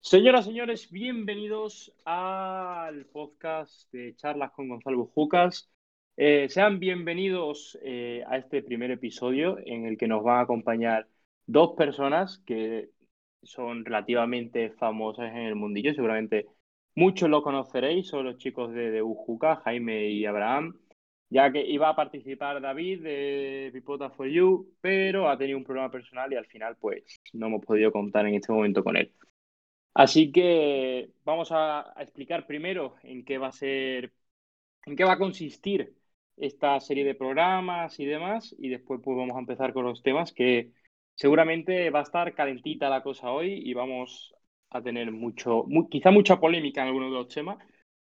Señoras, señores, bienvenidos al podcast de charlas con Gonzalo Bujucas. Eh, sean bienvenidos eh, a este primer episodio en el que nos van a acompañar dos personas que son relativamente famosas en el mundillo. Seguramente muchos lo conoceréis, son los chicos de, de Jaime y Abraham, ya que iba a participar David de Pipota for You, pero ha tenido un problema personal y al final pues no hemos podido contar en este momento con él. Así que vamos a, explicar primero en qué va a ser, en qué va a consistir esta serie de programas y demás, y después pues vamos a empezar con los temas que seguramente va a estar calentita la cosa hoy y vamos a tener mucho, quizá mucha polémica en algunos de los temas,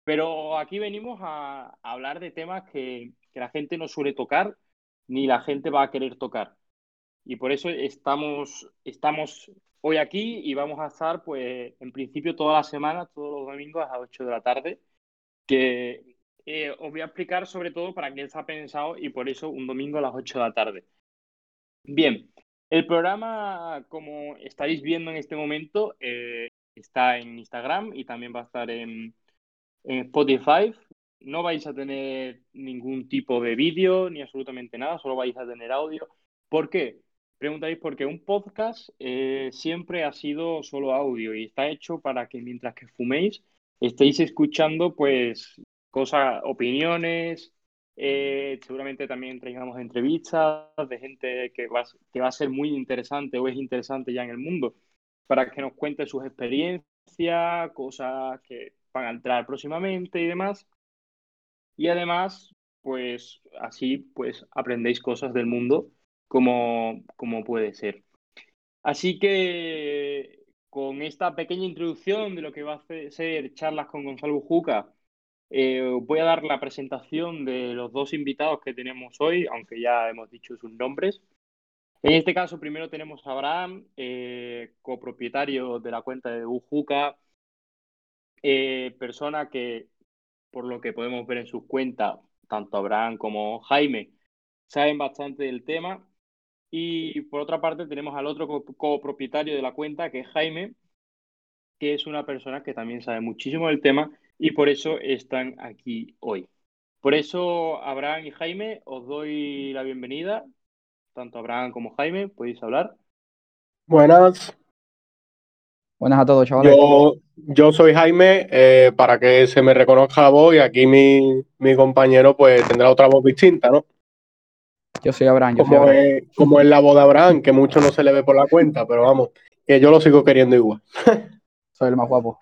pero aquí venimos a, hablar de temas que la gente no suele tocar ni la gente va a querer tocar. Y por eso estamos, estamos hoy aquí y vamos a estar, pues, en principio toda la semana, todos los domingos a las 8 de la tarde, que eh, os voy a explicar sobre todo para quién está pensado y por eso un domingo a las 8 de la tarde. Bien, el programa, como estaréis viendo en este momento, eh, está en Instagram y también va a estar en Spotify. No vais a tener ningún tipo de vídeo ni absolutamente nada, solo vais a tener audio. ¿Por qué? Preguntáis porque un podcast eh, siempre ha sido solo audio y está hecho para que mientras que fuméis estéis escuchando pues cosas, opiniones, eh, seguramente también traigamos entrevistas de gente que va, que va a ser muy interesante o es interesante ya en el mundo para que nos cuente sus experiencias, cosas que van a entrar próximamente y demás. Y además, pues así pues aprendéis cosas del mundo como, como puede ser. Así que con esta pequeña introducción de lo que va a ser charlas con Gonzalo Bujuca, eh, voy a dar la presentación de los dos invitados que tenemos hoy, aunque ya hemos dicho sus nombres. En este caso, primero tenemos a Abraham, eh, copropietario de la cuenta de Bujuca, eh, persona que, por lo que podemos ver en sus cuentas, tanto Abraham como Jaime saben bastante del tema y por otra parte tenemos al otro copropietario de la cuenta, que es Jaime, que es una persona que también sabe muchísimo del tema y por eso están aquí hoy. Por eso, Abraham y Jaime, os doy la bienvenida. Tanto Abraham como Jaime, podéis hablar. Buenas. Buenas a todos, chavales. Yo, yo soy Jaime, eh, para que se me reconozca la voz y aquí mi, mi compañero pues tendrá otra voz distinta, ¿no? Yo soy Abraham. Yo como, soy Abraham. Es, como es la voz de Abraham, que mucho no se le ve por la cuenta, pero vamos, que yo lo sigo queriendo igual. soy el más guapo.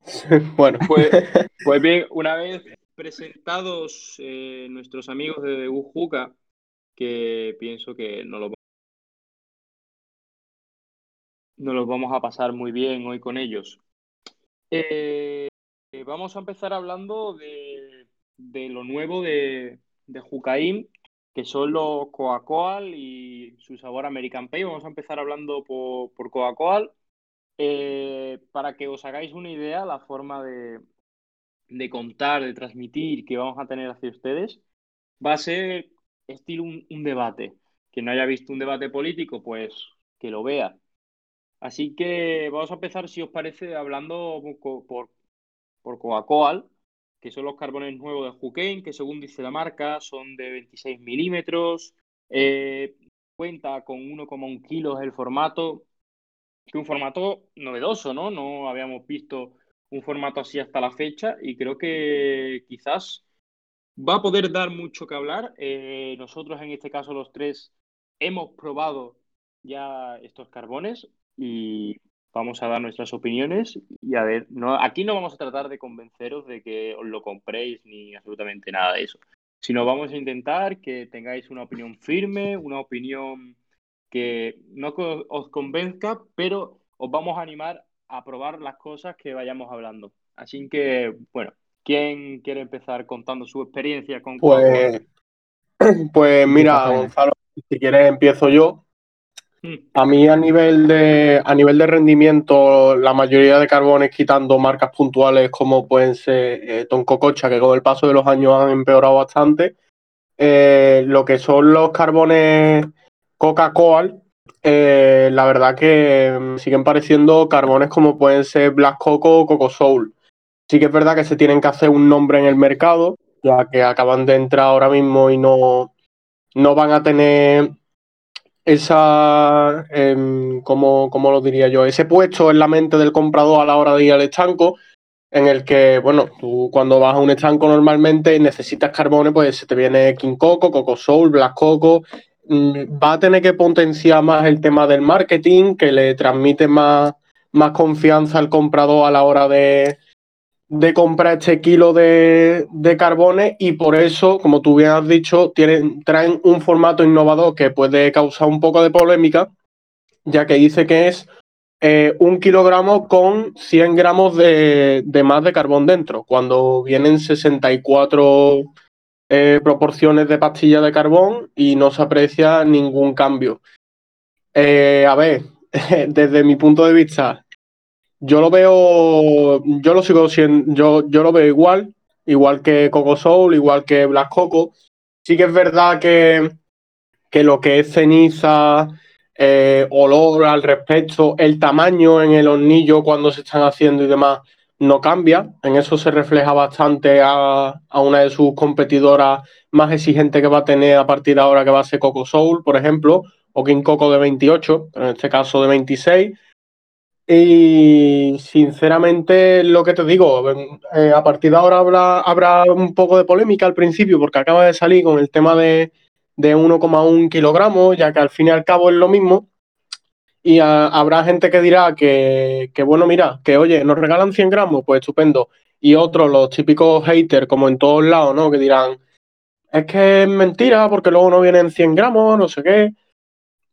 bueno. Pues, pues, bien, una vez presentados eh, nuestros amigos de Ujuca, que pienso que no lo nos los vamos a pasar muy bien hoy con ellos. Eh, vamos a empezar hablando de, de lo nuevo de, de Jucaim, que son los Coca-Cola y su sabor American Pay. Vamos a empezar hablando por, por Coca-Cola. Eh, para que os hagáis una idea, la forma de, de, contar, de transmitir que vamos a tener hacia ustedes, va a ser estilo un, un debate. Quien no haya visto un debate político, pues que lo vea. Así que vamos a empezar, si os parece, hablando por, por, por Coca-Cola que son los carbones nuevos de Juquén, que según dice la marca son de 26 milímetros, eh, cuenta con 1,1 kilos el formato, que un formato novedoso, ¿no? No habíamos visto un formato así hasta la fecha y creo que quizás va a poder dar mucho que hablar. Eh, nosotros en este caso los tres hemos probado ya estos carbones y vamos a dar nuestras opiniones y a ver, no, aquí no vamos a tratar de convenceros de que os lo compréis ni absolutamente nada de eso, sino vamos a intentar que tengáis una opinión firme, una opinión que no os convenzca, pero os vamos a animar a probar las cosas que vayamos hablando. Así que, bueno, ¿quién quiere empezar contando su experiencia con Pues, pues mira, Gonzalo, si quieres empiezo yo. A mí a nivel de a nivel de rendimiento, la mayoría de carbones quitando marcas puntuales como pueden ser eh, Toncococha, que con el paso de los años han empeorado bastante, eh, lo que son los carbones Coca-Cola, eh, la verdad que me siguen pareciendo carbones como pueden ser Black Coco o Coco Soul. Sí que es verdad que se tienen que hacer un nombre en el mercado, ya que acaban de entrar ahora mismo y no, no van a tener esa, eh, ¿cómo, lo diría yo? Ese puesto en la mente del comprador a la hora de ir al estanco, en el que, bueno, tú cuando vas a un estanco normalmente necesitas carbones, pues se te viene King Coco, Coco Soul, Black Coco, mm, va a tener que potenciar más el tema del marketing, que le transmite más, más confianza al comprador a la hora de, de comprar este kilo de, carbones y por eso, como tú bien has dicho, tienen, traen un formato innovador que puede causar un poco de polémica, ya que dice que es eh, un kilogramo con 100 gramos de, más de carbón dentro, cuando vienen 64 eh, proporciones de pastilla de carbón y no se aprecia ningún cambio. Eh, a ver, desde mi punto de vista, yo lo veo, yo lo sigo siendo, yo, yo lo veo igual, igual que Coco Soul, igual que Black Coco. Sí que es verdad que, que lo que es ceniza, eh, olor al respecto, el tamaño en el hornillo cuando se están haciendo y demás no cambia. En eso se refleja bastante a, a, una de sus competidoras más exigentes que va a tener a partir de ahora, que va a ser Coco Soul, por ejemplo, o King Coco de 28, en este caso de 26. Y sinceramente, lo que te digo, eh, a partir de ahora habrá, habrá un poco de polémica al principio, porque acaba de salir con el tema de, de 1,1 kilogramos, ya que al fin y al cabo es lo mismo. Y habrá gente que dirá que, que, bueno, mira, que oye, nos regalan 100 gramos, pues estupendo. Y otros, los típicos haters, como en todos lados, ¿no? Que dirán, es que es mentira, porque luego no vienen 100 gramos, no sé qué.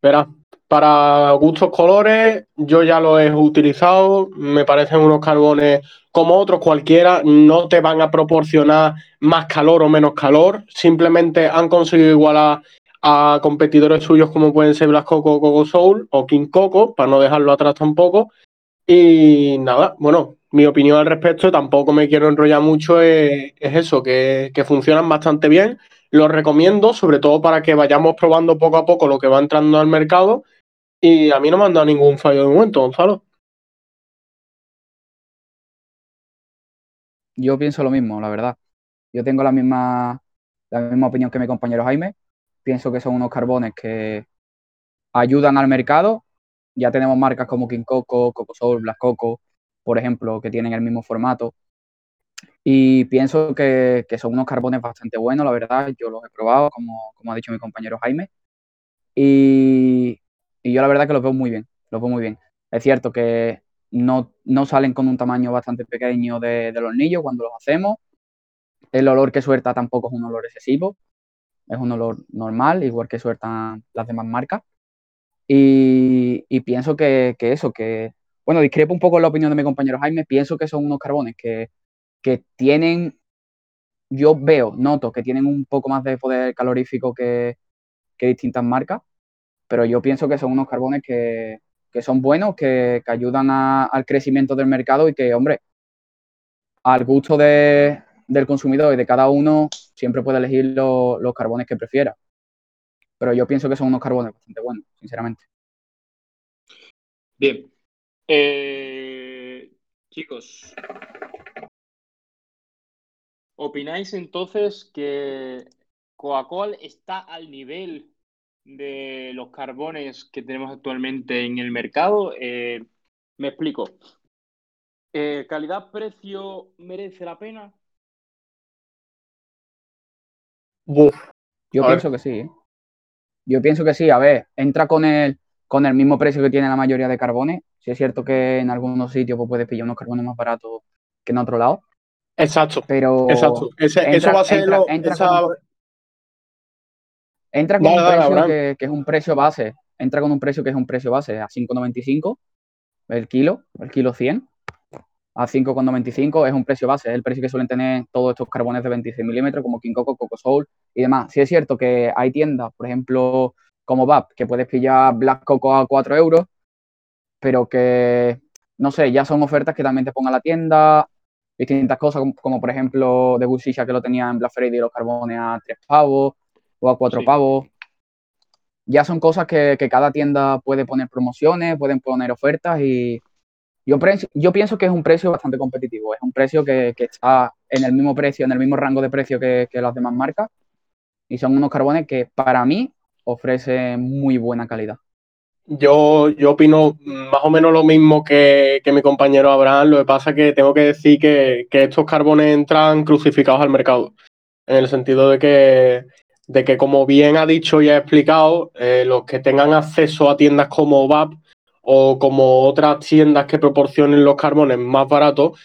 Verás, para gustos colores, yo ya lo he utilizado, me parecen unos carbones como otros cualquiera, no te van a proporcionar más calor o menos calor, simplemente han conseguido igualar a competidores suyos como pueden ser Black Coco, Coco Soul o King Coco, para no dejarlo atrás tampoco. Y nada, bueno, mi opinión al respecto, tampoco me quiero enrollar mucho, es, eso, que funcionan bastante bien. Los recomiendo, sobre todo para que vayamos probando poco a poco lo que va entrando al mercado y a mí no me han dado ningún fallo de momento, Gonzalo. Yo pienso lo mismo, la verdad. Yo tengo la misma, la misma opinión que mi compañero Jaime. Pienso que son unos carbones que ayudan al mercado. Ya tenemos marcas como King Coco, Coco Soul, Black Coco, por ejemplo, que tienen el mismo formato. Y pienso que, son unos carbones bastante buenos, la verdad. Yo los he probado, como, como ha dicho mi compañero Jaime. Y, y yo la verdad que los veo muy bien, los veo muy bien. Es cierto que no, no salen con un tamaño bastante pequeño de, del hornillo cuando los hacemos. El olor que suelta tampoco es un olor excesivo, es un olor normal, igual que sueltan las demás marcas. Y, y pienso que, que, eso, que, bueno, discrepo un poco la opinión de mi compañero Jaime, pienso que son unos carbones que, que tienen, yo veo, noto que tienen un poco más de poder calorífico que, que distintas marcas, pero yo pienso que son unos carbones que, son buenos, que, ayudan al crecimiento del mercado y que, hombre, al gusto del consumidor y de cada uno, siempre puede elegir los carbones que prefiera. Pero yo pienso que son unos carbones bastante buenos, sinceramente. Bien. Eh, chicos, ¿opináis entonces que Coca-Cola está al nivel de los carbones que tenemos actualmente en el mercado. Eh, me explico. Eh, ¿Calidad-precio merece la pena? Yo pienso que sí. ¿eh? Yo pienso que sí. A ver, entra con el, con el mismo precio que tiene la mayoría de carbones. Si es cierto que en algunos sitios pues, puedes pillar unos carbones más baratos que en otro lado. Exacto. Pero exacto. eso va a ser lo, Entra con un precio que, es un precio base. Entra con un precio que es un precio base a 5,95 el kilo, el kilo 100. A 5,95 es un precio base, es el precio que suelen tener todos estos carbones de 26 milímetros, como King Coco, Coco Soul y demás. Sí es cierto que hay tiendas, por ejemplo, como VAP, que puedes pillar Black Coco a 4 euros, pero que, no sé, ya son ofertas que también te pongan la tienda, distintas cosas, como, por ejemplo de Busisha que lo tenía en Black Friday los carbones a 3 pavos, o a cuatro pavos. ya son cosas que, cada tienda puede poner promociones, pueden poner ofertas y yo, yo pienso que es un precio bastante competitivo. Es un precio que, está en el mismo precio, en el mismo rango de precio que, las demás marcas y son unos carbones que para mí ofrecen muy buena calidad. Yo, yo opino más o menos lo mismo que, mi compañero Abraham. Lo que pasa es que tengo que decir que, estos carbones entran crucificados al mercado. En el sentido de que, de que como bien ha dicho y ha explicado, eh, los que tengan acceso a tiendas como VAP o como otras tiendas que proporcionen los carbones más baratos,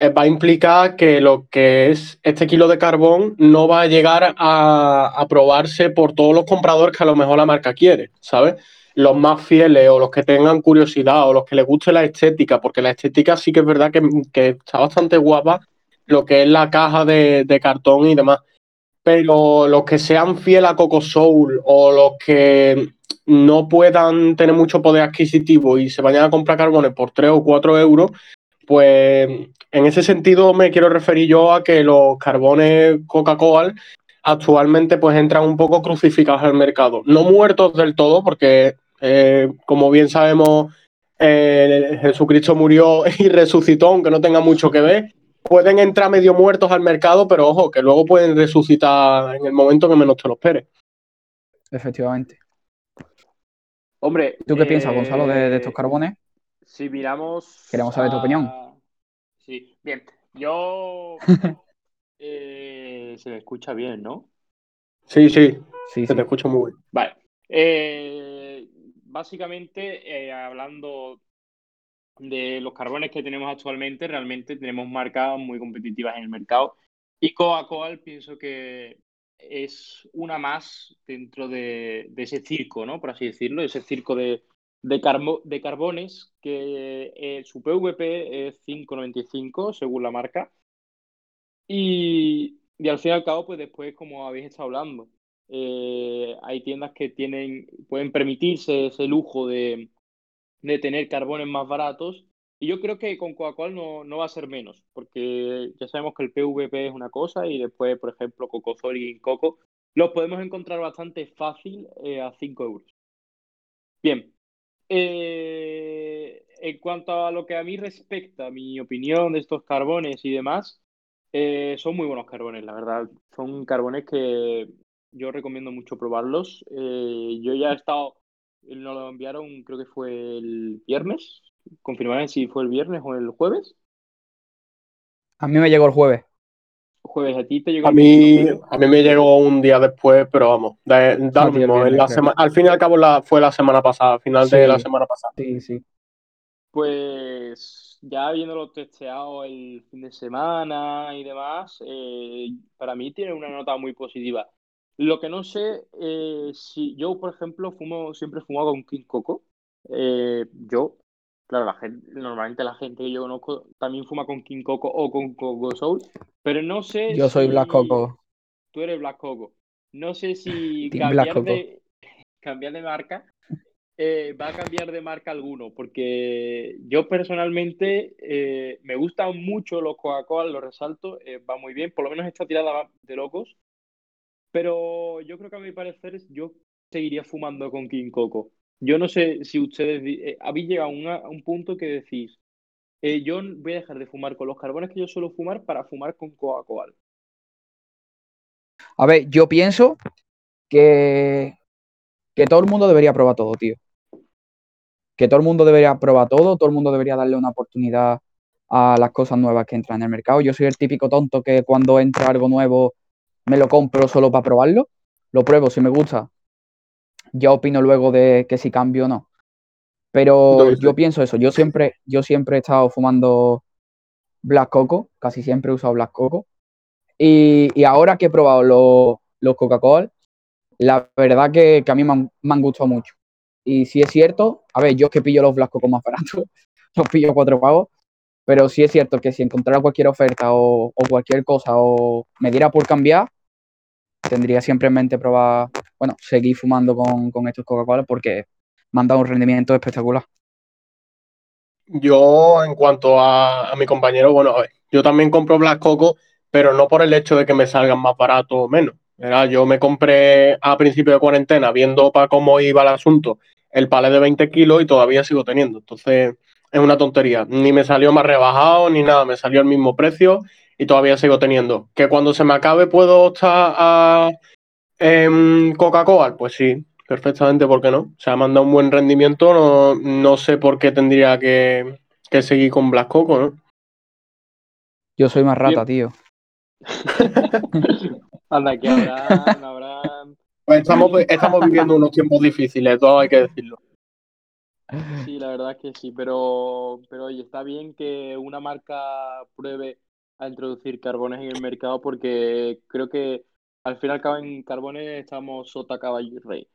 eh, va a implicar que lo que es este kilo de carbón no va a llegar a, a probarse por todos los compradores que a lo mejor la marca quiere, ¿sabes? los más fieles o los que tengan curiosidad o los que les guste la estética, porque la estética sí que es verdad que, está bastante guapa, lo que es la caja de, cartón y demás. Pero los que sean fieles a Coco Soul o los que no puedan tener mucho poder adquisitivo y se vayan a comprar carbones por 3 o 4 euros, pues en ese sentido me quiero referir yo a que los carbones Coca-Cola actualmente pues entran un poco crucificados al mercado. No muertos del todo, porque eh, como bien sabemos, eh, Jesucristo murió y resucitó, aunque no tenga mucho que ver. Pueden entrar medio muertos al mercado, pero ojo, que luego pueden resucitar en el momento que menos te lo esperes. Efectivamente. Hombre. ¿Tú qué piensas, Gonzalo, de, estos carbones? Si miramos. Queremos saber tu opinión. Sí, bien. Yo. Eh, se me escucha bien, ¿no? Sí, sí. Sí, se te escucha muy bien. Vale. Eh, básicamente, eh, hablando de los carbones que tenemos actualmente, realmente tenemos marcas muy competitivas en el mercado. Y Coca-Cola pienso que es una más dentro de, ese circo, ¿no? Por así decirlo, ese circo de, de, de carbones que eh, su PVP es 5,95 según la marca. Y, y, al fin y al cabo, pues después, como habéis estado hablando, eh, hay tiendas que tienen, pueden permitirse ese lujo de, tener carbones más baratos. Y yo creo que con Coca-Cola no, no, va a ser menos, porque ya sabemos que el PVP es una cosa y después, por ejemplo, Cocozol y Coco los podemos encontrar bastante fácil eh, a 5 euros. Bien. Eh, en cuanto a lo que a mí respecta, mi opinión de estos carbones y demás, son muy buenos carbones, la verdad. Son carbones que yo recomiendo mucho probarlos. Eh, yo ya he estado, nos lo enviaron, creo que fue el viernes. Confirmaré si fue el viernes o el jueves. A mí me llegó el jueves. Jueves, a ti te llegó. A mí, a mí me llegó un día después, pero vamos, da, lo mismo. al fin y al cabo la, fue la semana pasada, final de la semana pasada. Sí, sí. Pues ya habiéndolo testeado el fin de semana y demás, eh, para mí tiene una nota muy positiva. Lo que no sé, eh, si yo, por ejemplo, fumo, siempre he fumado con King Coco. Eh, yo, claro, la gente, normalmente la gente que yo conozco también fuma con King Coco o con Coco Soul, pero no sé. Yo soy Black Coco. Tú eres Black Coco. No sé si cambiar de, cambiar de marca eh, va a cambiar de marca alguno, porque yo personalmente me gustan mucho los Coca-Cola, lo resalto, va muy bien, por lo menos esta tirada de locos. Pero yo creo que a mi parecer yo seguiría fumando con King Coco. Yo no sé si ustedes eh, habéis llegado a, un punto que decís, eh, yo voy a dejar de fumar con los carbones que yo suelo fumar para fumar con Coca-Cola. A ver, yo pienso que, que todo el mundo debería probar todo, tío. Que todo el mundo debería probar todo, todo el mundo debería darle una oportunidad a las cosas nuevas que entran en el mercado. Yo soy el típico tonto que cuando entra algo nuevo me lo compro solo para probarlo, lo pruebo, si me gusta, ya opino luego de que si cambio o no. Pero yo pienso eso, yo siempre, yo siempre he estado fumando Black Coco, casi siempre he usado Black Coco. Y, ahora que he probado los, Coca-Cola, la verdad que, a mí me han, gustado mucho. Y si es cierto, a ver, yo es que pillo los Black Coco más baratos, los pillo cuatro pavos, pero sí es cierto que si encontrara cualquier oferta o, o cualquier cosa o me diera por cambiar, tendría siempre en mente probar, bueno, seguir fumando con, estos Coca-Cola porque me han dado un rendimiento espectacular. Yo, en cuanto a, mi compañero, bueno, yo también compro Black Coco, pero no por el hecho de que me salgan más barato o menos, yo me compré a principio de cuarentena, viendo para cómo iba el asunto, el palé de 20 kilos y todavía sigo teniendo. Entonces, es una tontería. Ni me salió más rebajado ni nada, me salió el mismo precio y todavía sigo teniendo. ¿Que cuando se me acabe puedo estar a em, Coca-Cola? Pues sí, perfectamente, ¿por qué no? O sea, me han dado un buen rendimiento, no, no sé por qué tendría que, que seguir con Black Coco, ¿no? Yo soy más rata, tío. Anda, que habrán, habrán... Pues estamos, estamos viviendo unos tiempos difíciles, todo hay que decirlo. Sí, la verdad es que sí, pero, pero oye, está bien que una marca pruebe a introducir carbones en el mercado porque creo que al final en carbones estamos sota caballo y rey.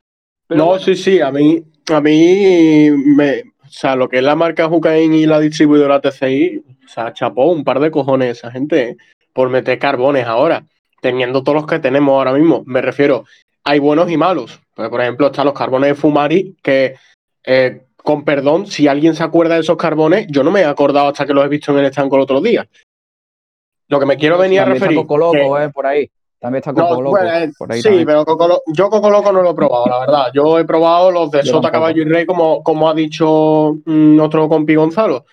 no, sí, sí, a mí, a mí me, o sea, lo que es la marca Jucain y la distribuidora TCI, o sea, chapó un par de cojones esa gente por meter carbones ahora, teniendo todos los que tenemos ahora mismo. Me refiero, hay buenos y malos. Pues, por ejemplo, están los carbones de Fumari que eh, con perdón, si alguien se acuerda de esos carbones, yo no me he acordado hasta que los he visto en el estanco el otro día. Lo que me quiero venir a referir. Está Coco Loco, eh, por ahí. También está Coco Loco. Pues, por ahí sí, pero yo Coco Loco no lo he probado, la verdad. Yo he probado los de Sota, Caballo y Rey, como, como ha dicho mm, nuestro compi Gonzalo.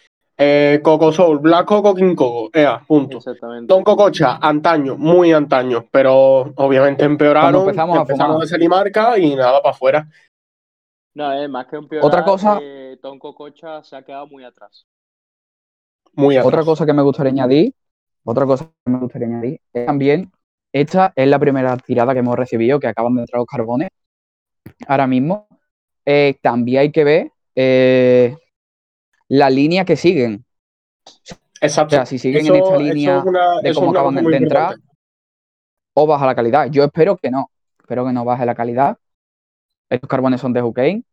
Eh, Coco Soul, Black Coco, King Coco, ea, punto. Exactamente. Don Cococha, antaño, muy antaño, pero obviamente empeoraron, empezamos, a, a salir marca y nada para afuera. No, es más que un peor. Otra cosa. Tonco Cocha se ha quedado muy atrás. Muy atrás. Otra cosa que me gustaría añadir, otra cosa que me gustaría añadir es también, esta es la primera tirada que hemos recibido, que acaban de entrar los carbones. Ahora mismo, eh, también hay que ver eh, la línea que siguen. Exacto. O sea, si siguen en esta línea de cómo acaban de entrar, o baja la calidad. Yo espero que no. Espero que no baje la calidad estos carbones son de Hucain,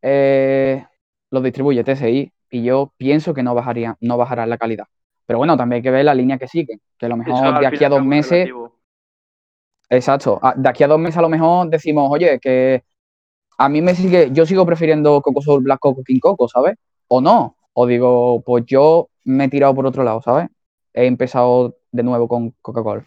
eh, los distribuye TSI y yo pienso que no, bajaría, no bajará la calidad. Pero bueno, también hay que ver la línea que sigue, que a lo mejor de aquí a dos meses... Exacto, de aquí a dos meses a lo mejor decimos, oye, que a mí me sigue, yo sigo prefiriendo Coco Soul Black Coco King Coco, ¿sabes? O no, o digo, pues yo me he tirado por otro lado, ¿sabes? He empezado de nuevo con Coca-Cola.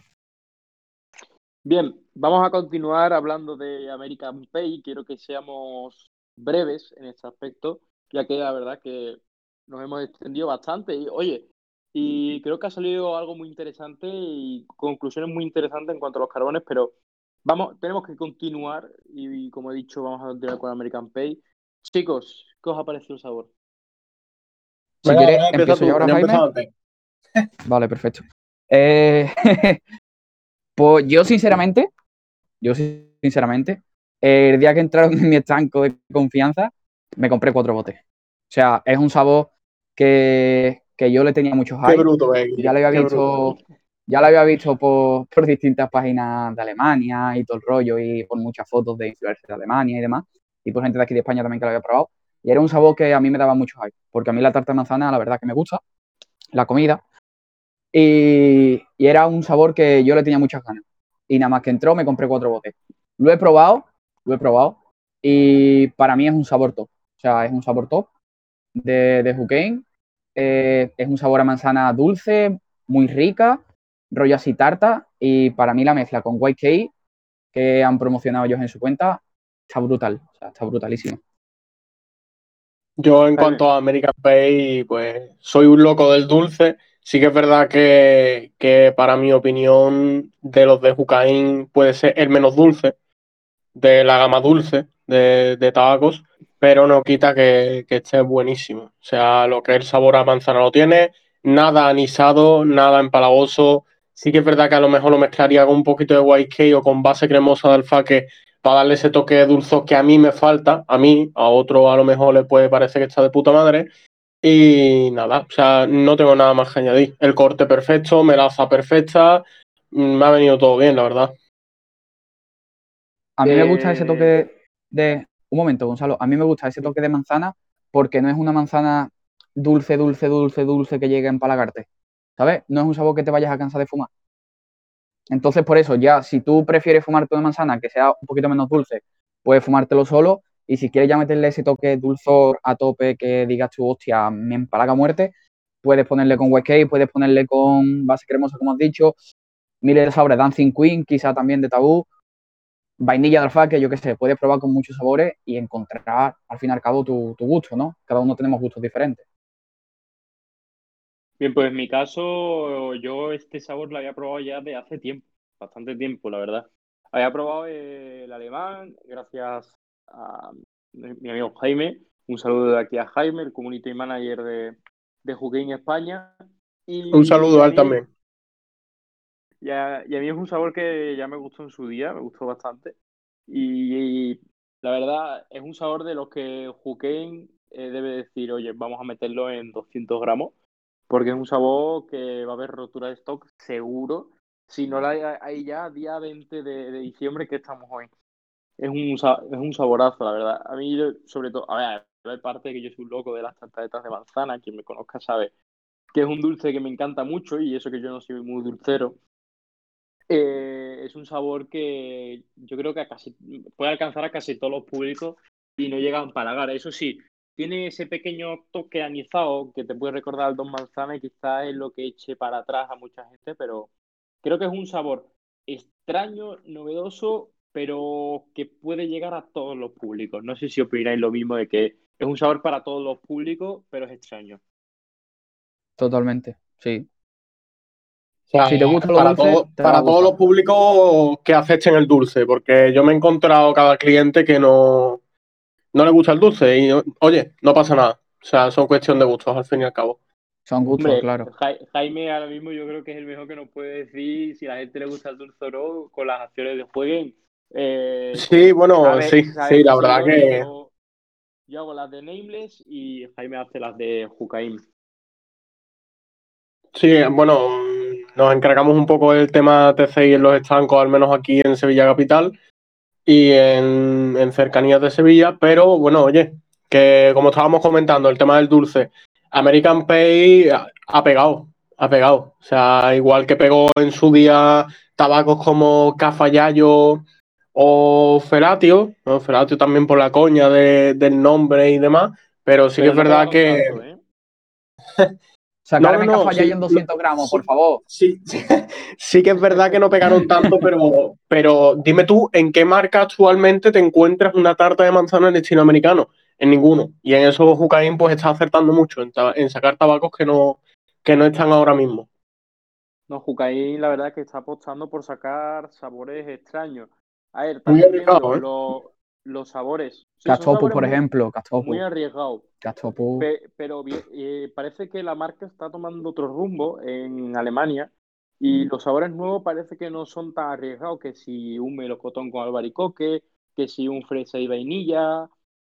Bien, Vamos a continuar hablando de American Pay. Quiero que seamos breves en este aspecto, ya que la verdad que nos hemos extendido bastante. Y oye, y creo que ha salido algo muy interesante y conclusiones muy interesantes en cuanto a los carbones, pero vamos, tenemos que continuar y, como he dicho, vamos a continuar con American Pay. Chicos, ¿qué os ha parecido el sabor? Si quieres, empiezo yo ahora, Jaime. Vale, perfecto. Eh, pues yo, sinceramente, yo, sinceramente, el día que entraron en mi estanco de confianza, me compré cuatro botes. O sea, es un sabor que, yo le tenía mucho hype. Qué bruto, Ya lo había visto, ya lo había visto por, distintas páginas de Alemania y todo el rollo, y por muchas fotos de influencers de Alemania y demás, y por gente de aquí de España también que lo había probado. Y era un sabor que a mí me daba mucho hype, porque a mí la tarta de manzana, la verdad que me gusta, la comida, y, y era un sabor que yo le tenía muchas ganas y nada más que entró me compré cuatro botes. Lo he probado, lo he probado y para mí es un sabor top. O sea, es un sabor top de, de eh, es un sabor a manzana dulce, muy rica, rollo así tarta y para mí la mezcla con White Cake que han promocionado ellos en su cuenta está brutal, o sea, está brutalísimo. Yo en cuanto a American Pay, pues soy un loco del dulce. Sí que es verdad que, para mi opinión de los de Jucaín puede ser el menos dulce de la gama dulce de, de tabacos, pero no quita que, esté buenísimo. O sea, lo que es el sabor a manzana lo tiene, nada anisado, nada empalagoso. Sí que es verdad que a lo mejor lo mezclaría con un poquito de white cake o con base cremosa de alfaque para darle ese toque de dulce que a mí me falta, a mí, a otro a lo mejor le puede parecer que está de puta madre, y nada, o sea, no tengo nada más que añadir. El corte perfecto, melaza perfecta, me ha venido todo bien, la verdad. A mí me gusta ese toque de, Un momento, Gonzalo. A mí me gusta ese toque de manzana porque no es una manzana dulce, dulce, dulce, dulce que llegue a empalagarte. ¿Sabes? No es un sabor que te vayas a cansar de fumar. Entonces, por eso, ya, si tú prefieres fumarte una manzana que sea un poquito menos dulce, puedes fumártelo solo y si quieres ya meterle ese toque dulzor a tope que digas tú, hostia, me empalaga muerte, puedes ponerle con West puedes ponerle con base cremosa, como has dicho, miles de sabores, Dancing Queen, quizá también de tabú. Vainilla de alfaque, yo qué sé, puedes probar con muchos sabores y encontrar al fin y al cabo tu, gusto, ¿no? Cada uno tenemos gustos diferentes. Bien, pues en mi caso, yo este sabor lo había probado ya de hace tiempo, bastante tiempo, la verdad. Había probado el alemán, gracias a mi amigo Jaime. Un saludo de aquí a Jaime, el community manager de, de España. Y un saludo a él también. Y a, mí es un sabor que ya me gustó en su día, me gustó bastante. Y, la verdad es un sabor de los que Juquein eh, debe decir, oye, vamos a meterlo en 200 gramos, porque es un sabor que va a haber rotura de stock seguro. Si no la hay ya día 20 de, de diciembre, que estamos hoy. Es un, es un saborazo, la verdad. A mí, sobre todo, a ver, hay parte de que yo soy un loco de las tartaletas de manzana. Quien me conozca sabe que es un dulce que me encanta mucho y eso que yo no soy muy dulcero. Eh, es un sabor que yo creo que casi, puede alcanzar a casi todos los públicos y no llega a empalagar. Eso sí, tiene ese pequeño toque anizado que te puede recordar al Don Manzana y quizás es lo que eche para atrás a mucha gente, pero creo que es un sabor extraño, novedoso, pero que puede llegar a todos los públicos. No sé si opináis lo mismo de que es un sabor para todos los públicos, pero es extraño. Totalmente, sí si te gusta para, para todos los públicos que acepten el dulce, porque yo me he encontrado cada cliente que no, no le gusta el dulce y oye, no pasa nada. O sea, son cuestión de gustos al fin y al cabo. Son gustos, claro. Jaime ahora mismo yo creo que es el mejor que nos puede decir si a la gente le gusta el dulce o no con las acciones de jueguen. Eh, sí, bueno, sí, sí, la verdad que... Yo, hago las de Nameless y Jaime hace las de Jucaim. Sí, bueno, nos encargamos un poco del tema TCI en los estancos, al menos aquí en Sevilla Capital y en, cercanías de Sevilla, pero bueno, oye, que como estábamos comentando, el tema del dulce, American Pay ha pegado, ha pegado. O sea, igual que pegó en su día tabacos como Cafayayo o Feratio, ¿no? Feratio también por la coña del nombre y demás, pero sí que es verdad que... ¿eh? Sacarme no, no, en 200 gramos, por favor. Sí, sí, que es verdad que no pegaron tanto, pero, pero dime tú, ¿en qué marca actualmente te encuentras una tarta de manzana en el chino americano? En ninguno. Y en eso Jucaín pues está acertando mucho, en, sacar tabacos que no, que no están ahora mismo. No, Jucaín la verdad que está apostando por sacar sabores extraños. A ver, también ¿eh? Los sabores. Castopu, por ejemplo. Muy arriesgado. pero eh, parece que la marca está tomando otro rumbo en Alemania y mm. los sabores nuevos parece que no son tan arriesgados que si un melocotón con albaricoque, que si un fresa y vainilla,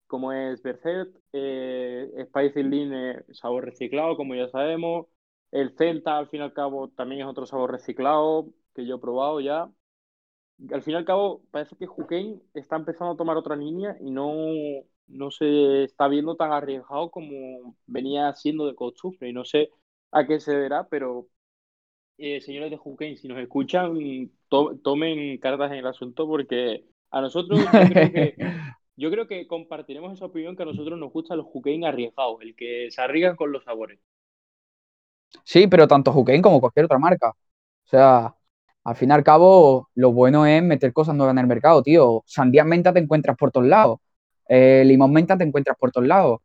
como es Berset, eh, Spicy Line, sabor reciclado, como ya sabemos. El Celta, al fin y al cabo, también es otro sabor reciclado que yo he probado ya al fin y al cabo, parece que Juquein está empezando a tomar otra línea y no, no se está viendo tan arriesgado como venía siendo de costumbre. Y no sé a qué se verá, pero eh, señores de Juquein, si nos escuchan, tomen cartas en el asunto porque a nosotros yo creo, que, compartiremos esa opinión que a nosotros nos gusta el Juquein arriesgado, el que se arriesgan con los sabores. Sí, pero tanto Juquein como cualquier otra marca. O sea, al fin y al cabo, lo bueno es meter cosas nuevas en el mercado, tío. Sandía menta te encuentras por todos lados. Eh, limón menta te encuentras por todos lados.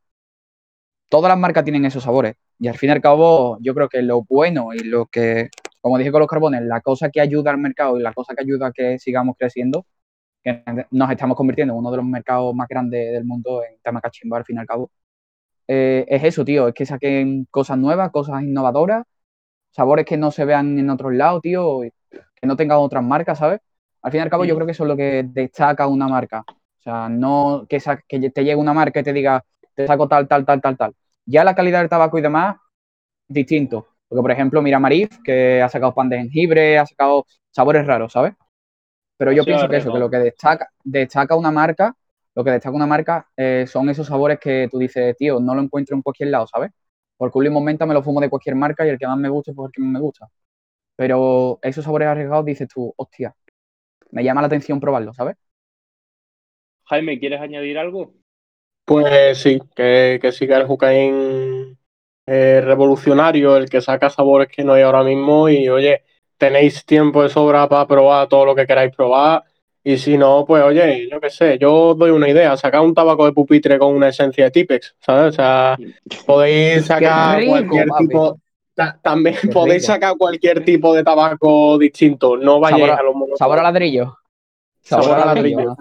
Todas las marcas tienen esos sabores. Y al fin y al cabo, yo creo que lo bueno y lo que, como dije con los carbones, la cosa que ayuda al mercado y la cosa que ayuda a que sigamos creciendo, que nos estamos convirtiendo en uno de los mercados más grandes del mundo en tema cachimba, al fin y al cabo, eh, es eso, tío. Es que saquen cosas nuevas, cosas innovadoras, sabores que no se vean en otros lados, tío que no tengan otras marcas, ¿sabes? Al fin y al cabo, yo creo que eso es lo que destaca una marca. O sea, no que, que te llegue una marca y te diga, te saco tal, tal, tal, tal, tal. Ya la calidad del tabaco y demás, distinto. Porque, por ejemplo, mira Marif, que ha sacado pan de jengibre, ha sacado sabores raros, ¿sabes? Pero yo pienso que eso, que lo que destaca, destaca una marca, lo que destaca una marca eh, son esos sabores que tú dices, tío, no lo encuentro en cualquier lado, ¿sabes? Porque un momento me lo fumo de cualquier marca y el que más me gusta es el que más me gusta. Pero esos sabores arriesgados dices tú, hostia, me llama la atención probarlo, ¿sabes? Jaime, ¿quieres añadir algo? Pues sí, que, que que el Jucaín es revolucionario, el que saca sabores que no hay ahora mismo y oye, tenéis tiempo de sobra para probar todo lo que queráis probar Y si no, pues oye, yo qué sé, yo os doy una idea, sacar un tabaco de pupitre con una esencia de Tipex, ¿sabes? O sea, podéis sacar cualquier tipo, también podéis sacar cualquier tipo de tabaco distinto, no vayáis a, los Sabor a ladrillo. Sabor, a ladrillo.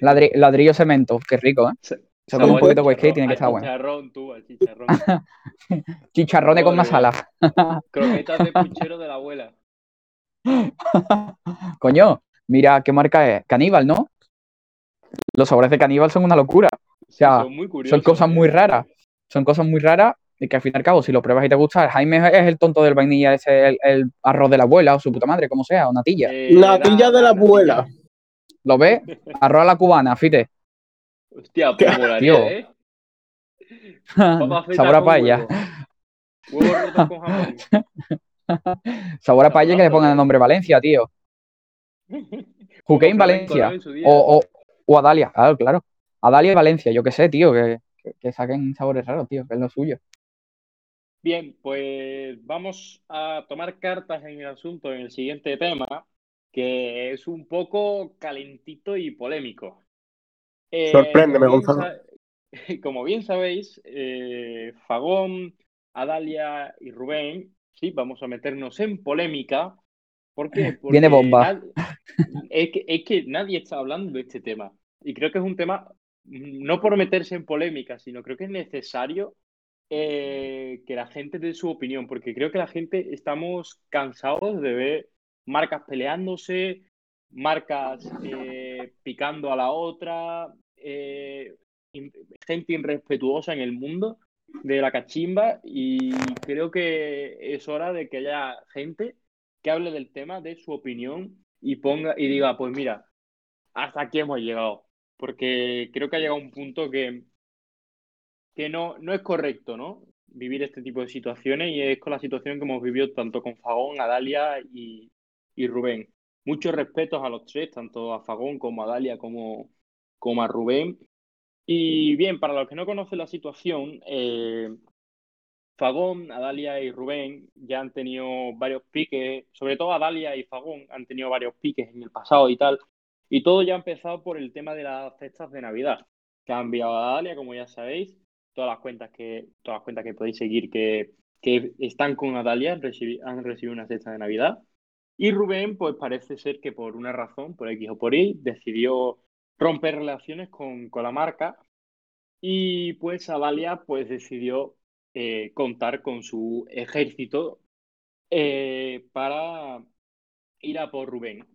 ladrillo cemento, qué rico, ¿eh? Con un poquito de whisky tiene que estar bueno. Chicharrón, tú, al chicharrón. Chicharrones con masala. Croquetas de puchero de la abuela. Coño, mira qué marca es. Caníbal, ¿no? Los sabores de caníbal son una locura. O sea, son, cosas muy ¿eh? raras. Son cosas muy raras y que al fin y al cabo, si lo pruebas y te gusta, Jaime es el tonto del vainilla, ese el, arroz de la abuela o su puta madre, como sea, o natilla. Eh, natilla de la abuela. ¿Lo ves? Arroz a la cubana, fíjate. Hostia, pues molaría, ¿eh? Sabor a paella. Sabor a paella que le pongan el nombre Valencia, tío. Juquein Valencia. O, o, o, Adalia, claro, claro. Adalia y Valencia, yo qué sé, tío, que, que, saquen sabores raros, tío, que es lo suyo. Bien, pues vamos a tomar cartas en el asunto en el siguiente tema, que es un poco calentito y polémico. Eh, Sorpréndeme, Gonzalo. Como bien sabéis, eh, Fagón, Adalia y Rubén, sí, vamos a meternos en polémica. ¿Por qué? Porque Viene bomba. es, que, es que nadie está hablando de este tema. Y creo que es un tema, no por meterse en polémica, sino creo que es necesario eh, que la gente dé su opinión, porque creo que la gente estamos cansados de ver marcas peleándose, marcas picando a la otra, eh, gente irrespetuosa en el mundo de la cachimba y creo que es hora de que haya gente que hable del tema, de su opinión y ponga y diga, pues mira, hasta aquí hemos llegado. Porque creo que ha llegado un punto que, que no, no es correcto, ¿no? Vivir este tipo de situaciones y es con la situación que hemos vivido tanto con Fagón, Adalia y, y Rubén. Muchos respetos a los tres, tanto a Fagón como a Dalia como, como a Rubén. Y bien, para los que no conocen la situación, eh, Fagón, Adalia y Rubén ya han tenido varios piques, sobre todo Adalia y Fagón han tenido varios piques en el pasado y tal. Y todo ya ha empezado por el tema de las cestas de Navidad, que ha enviado a Adalia, como ya sabéis, todas las cuentas que, todas las cuentas que podéis seguir que, que están con Adalia han recibido, una cesta de Navidad. Y Rubén, pues parece ser que por una razón, por X o por Y, decidió romper relaciones con, con la marca y pues Avalia pues decidió eh, contar con su ejército eh, para ir a por Rubén.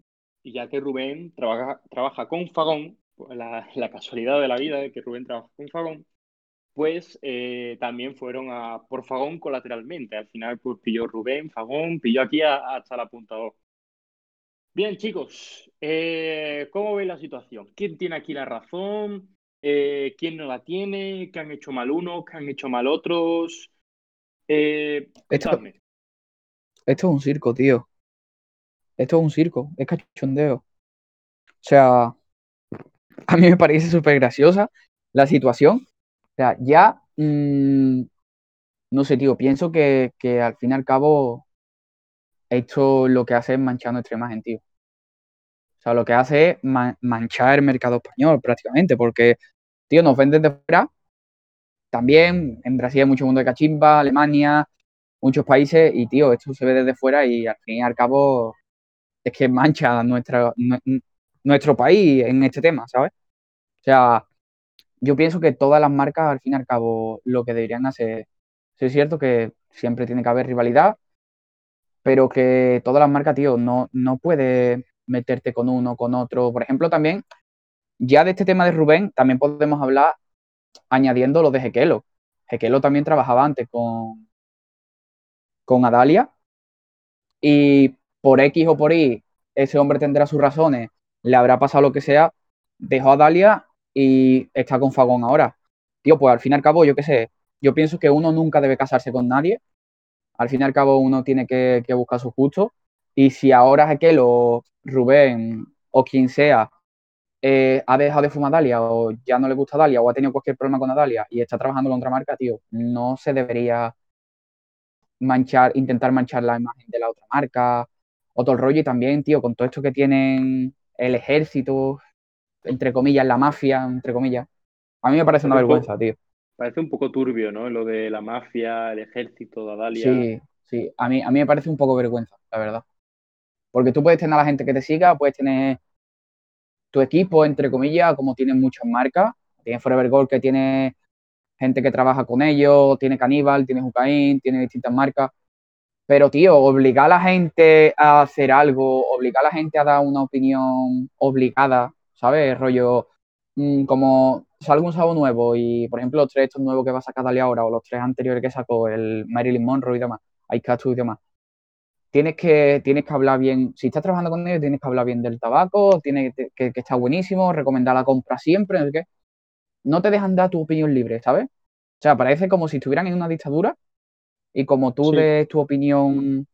Y ya que Rubén trabaja, trabaja con Fagón, pues, la, la, casualidad de la vida de que Rubén trabaja con Fagón, pues eh, también fueron a por Fagón colateralmente. Al final pues pilló Rubén, Fagón, pilló aquí hasta la punta 2. Bien, chicos, eh, ¿cómo veis la situación? ¿Quién tiene aquí la razón? Eh, ¿Quién no la tiene? ¿Qué han hecho mal unos? ¿Qué han hecho mal otros? Eh, esto, esto, es un circo, tío. Esto es un circo, es cachondeo. O sea, a mí me parece súper graciosa la situación. O sea, ya, mmm, no sé, tío, pienso que, que al fin y al cabo esto lo que hace es manchar nuestra imagen, tío. O sea, lo que hace es manchar el mercado español prácticamente, porque, tío, nos venden de fuera. También en Brasil hay mucho mundo de cachimba, Alemania, muchos países, y, tío, esto se ve desde fuera y al fin y al cabo es que mancha nuestra, nuestro país en este tema, ¿sabes? O sea, yo pienso que todas las marcas, al fin y al cabo, lo que deberían hacer, sí es cierto que siempre tiene que haber rivalidad, pero que todas las marcas, tío, no, no puede meterte con uno, con otro. Por ejemplo, también, ya de este tema de Rubén, también podemos hablar añadiendo lo de Jequelo. Jequelo también trabajaba antes con, con Adalia y por X o por Y, ese hombre tendrá sus razones, le habrá pasado lo que sea, dejó a Dalia y está con Fagón ahora. Tío, pues al fin y al cabo, yo qué sé, yo pienso que uno nunca debe casarse con nadie, al fin y al cabo uno tiene que, buscar su justo. Y si ahora Aquel o Rubén o quien sea eh, ha dejado de fumar Dalia o ya no le gusta Dalia o ha tenido cualquier problema con Dalia y está trabajando con otra marca, tío, no se debería manchar, intentar manchar la imagen de la otra marca otro rollo y también, tío, con todo esto que tienen el ejército, entre comillas, la mafia, entre comillas. A mí me parece una vergüenza, tío. Parece un poco turbio, ¿no? Lo de la mafia, el ejército, de Adalia. Sí, sí. A mí, a mí me parece un poco vergüenza, la verdad. Porque tú puedes tener a la gente que te siga, puedes tener tu equipo, entre comillas, como tienen muchas marcas. Tienes Forever Gold que tiene gente que trabaja con ellos, tiene Caníbal, tiene Jucaín, tiene distintas marcas. Pero, tío, obligar a la gente a hacer algo, obligar a la gente a dar una opinión obligada, ¿sabes? Rollo, mm, como salga un sábado nuevo y, por ejemplo, los tres estos nuevos que va a sacar Dali ahora o los tres anteriores que sacó, el Marilyn Monroe y demás, Aikachu y demás, tienes que, tienes que hablar bien, si estás trabajando con ellos, tienes que hablar bien del tabaco, tienes que, que, está buenísimo, recomendar la compra siempre, no No te dejan dar tu opinión libre, ¿sabes? O sea, parece como si estuvieran en una dictadura y como tú des tu opinión,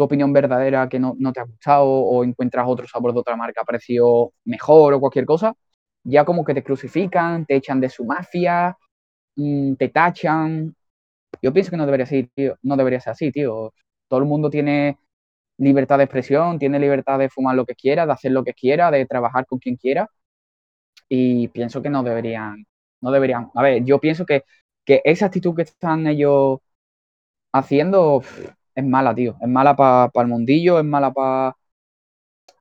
tu opinión verdadera que no, no, te ha gustado o encuentras otro sabor de otra marca parecido mejor o cualquier cosa, ya como que te crucifican, te echan de su mafia, mm, te tachan. Yo pienso que no debería ser, tío, no debería ser así, tío. Todo el mundo tiene libertad de expresión, tiene libertad de fumar lo que quiera, de hacer lo que quiera, de trabajar con quien quiera. Y pienso que no deberían, no deberían. A ver, yo pienso que, que esa actitud que están ellos haciendo es mala, tío. Es mala para el mundillo, es mala para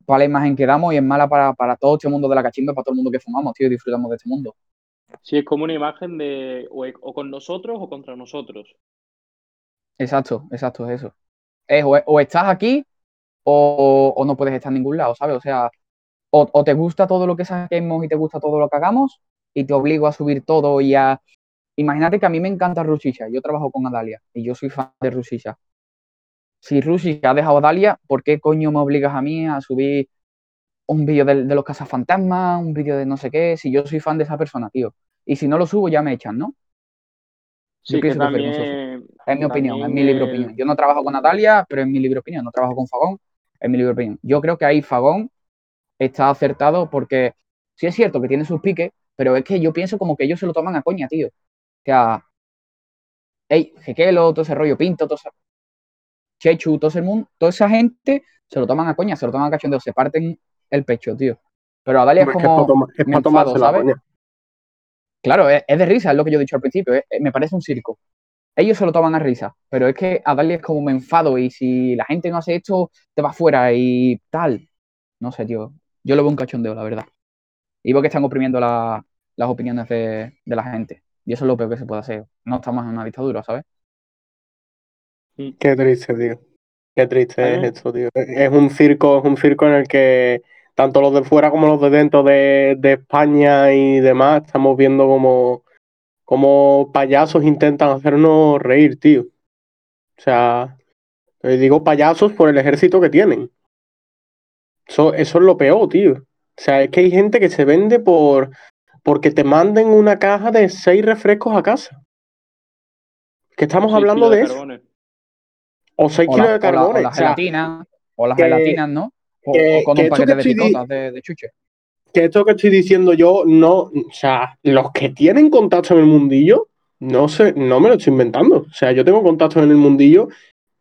para la imagen que damos y es mala para, todo este mundo de la cachimba, para todo el mundo que fumamos, tío, y disfrutamos de este mundo. Sí, es como una imagen de o, con nosotros o contra nosotros. Exacto, exacto, es eso. Es o, estás aquí o, no puedes estar en ningún lado, ¿sabes? O sea, o, te gusta todo lo que saquemos y te gusta todo lo que hagamos y te obligo a subir todo y a... Imagínate que a mí me encanta Rushisha, yo trabajo con Adalia y yo soy fan de Rushisha si Rusi ha dejado a Dalia, ¿por qué coño me obligas a mí a subir un vídeo de, los cazafantasmas, un vídeo de no sé qué, si yo soy fan de esa persona, tío? Y si no lo subo, ya me echan, ¿no? Sí, que también, es mi opinión, es mi libro opinión. Yo no trabajo con Natalia, pero es mi libro opinión. No trabajo con Fagón, es mi libro opinión. Yo creo que ahí Fagón está acertado porque sí es cierto que tiene sus piques, pero es que yo pienso como que ellos se lo toman a coña, tío. O sea, hey, Jequelo, todo ese rollo pinto, todo ese... Chechu, todo, el mundo, toda esa gente se lo toman a coña, se lo toman a cachondeo, se parten el pecho, tío. Pero a Dalia es como. Es para ¿sabes? Claro, es, de risa, es lo que yo he dicho al principio. me parece un circo. Ellos se lo toman a risa, pero es que a Dalia es como me enfado y si la gente no hace esto, te va fuera y tal. No sé, tío. Yo lo veo un cachondeo, la verdad. Y veo que están oprimiendo las opiniones de, de la gente. Y eso es lo peor que se puede hacer. No estamos en una dictadura, ¿sabes? Qué triste, tío. Qué triste es esto, tío. Es un circo, es un circo en el que tanto los de fuera como los de dentro de, España y demás estamos viendo como, como payasos intentan hacernos reír, tío. O sea, digo payasos por el ejército que tienen. Eso, eso es lo peor, tío. O sea, es que hay gente que se vende por porque te manden una caja de seis refrescos a casa. Que estamos hablando de eso. O 6 kilos de carbón. O, la, gelatina, o las gelatinas, ¿no? O, con un paquete de picotas de, chuche. Que esto que estoy diciendo yo, no, o sea, los que tienen contacto en el mundillo, no sé, no me lo estoy inventando. O sea, yo tengo contacto en el mundillo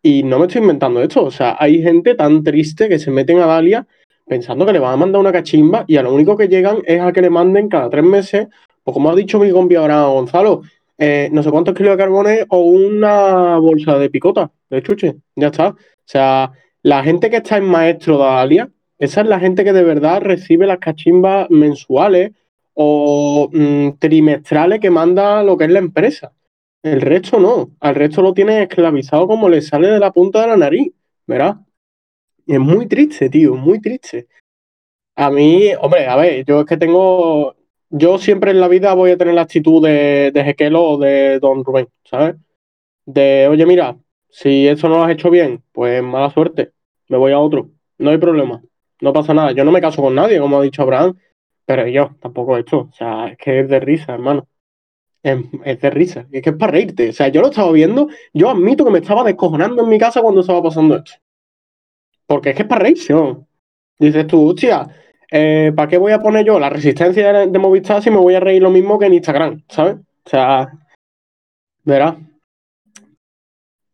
y no me estoy inventando esto. O sea, hay gente tan triste que se meten a Dalia pensando que le van a mandar una cachimba y a lo único que llegan es a que le manden cada tres meses, o como ha dicho mi compi ahora Gonzalo, eh, no sé cuántos kilos de carbones o una bolsa de picota, de chuche, ya está. O sea, la gente que está en maestro de Alia, esa es la gente que de verdad recibe las cachimbas mensuales o mm, trimestrales que manda lo que es la empresa. El resto no, al resto lo tiene esclavizado como le sale de la punta de la nariz, ¿verdad? Y es muy triste, tío, muy triste. A mí, hombre, a ver, yo es que tengo, yo siempre en la vida voy a tener la actitud de, de Jequelo o de Don Rubén, ¿sabes? De, oye, mira, si eso no lo has hecho bien, pues mala suerte, me voy a otro, no hay problema, no pasa nada. Yo no me caso con nadie, como ha dicho Abraham, pero yo tampoco hecho, o sea, es que es de risa, hermano. Es, de risa, es que es para reírte. O sea, yo lo estaba viendo, yo admito que me estaba descojonando en mi casa cuando estaba pasando esto. Porque es que es para reírse, ¿no? Dices tú, hostia, eh, ¿para qué voy a poner yo la resistencia de, Movistar si me voy a reír lo mismo que en Instagram? ¿Sabes? O sea, verás.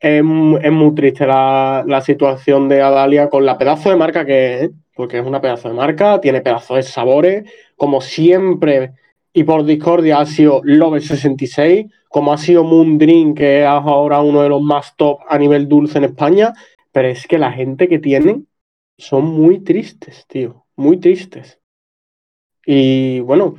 es, muy triste la, situación de Adalia con la pedazo de marca que es, porque es una pedazo de marca, tiene pedazos de sabores, como siempre, y por discordia ha sido Love 66, como ha sido Moon Dream, que es ahora uno de los más top a nivel dulce en España, pero es que la gente que tienen son muy tristes, tío, muy tristes. Y bueno,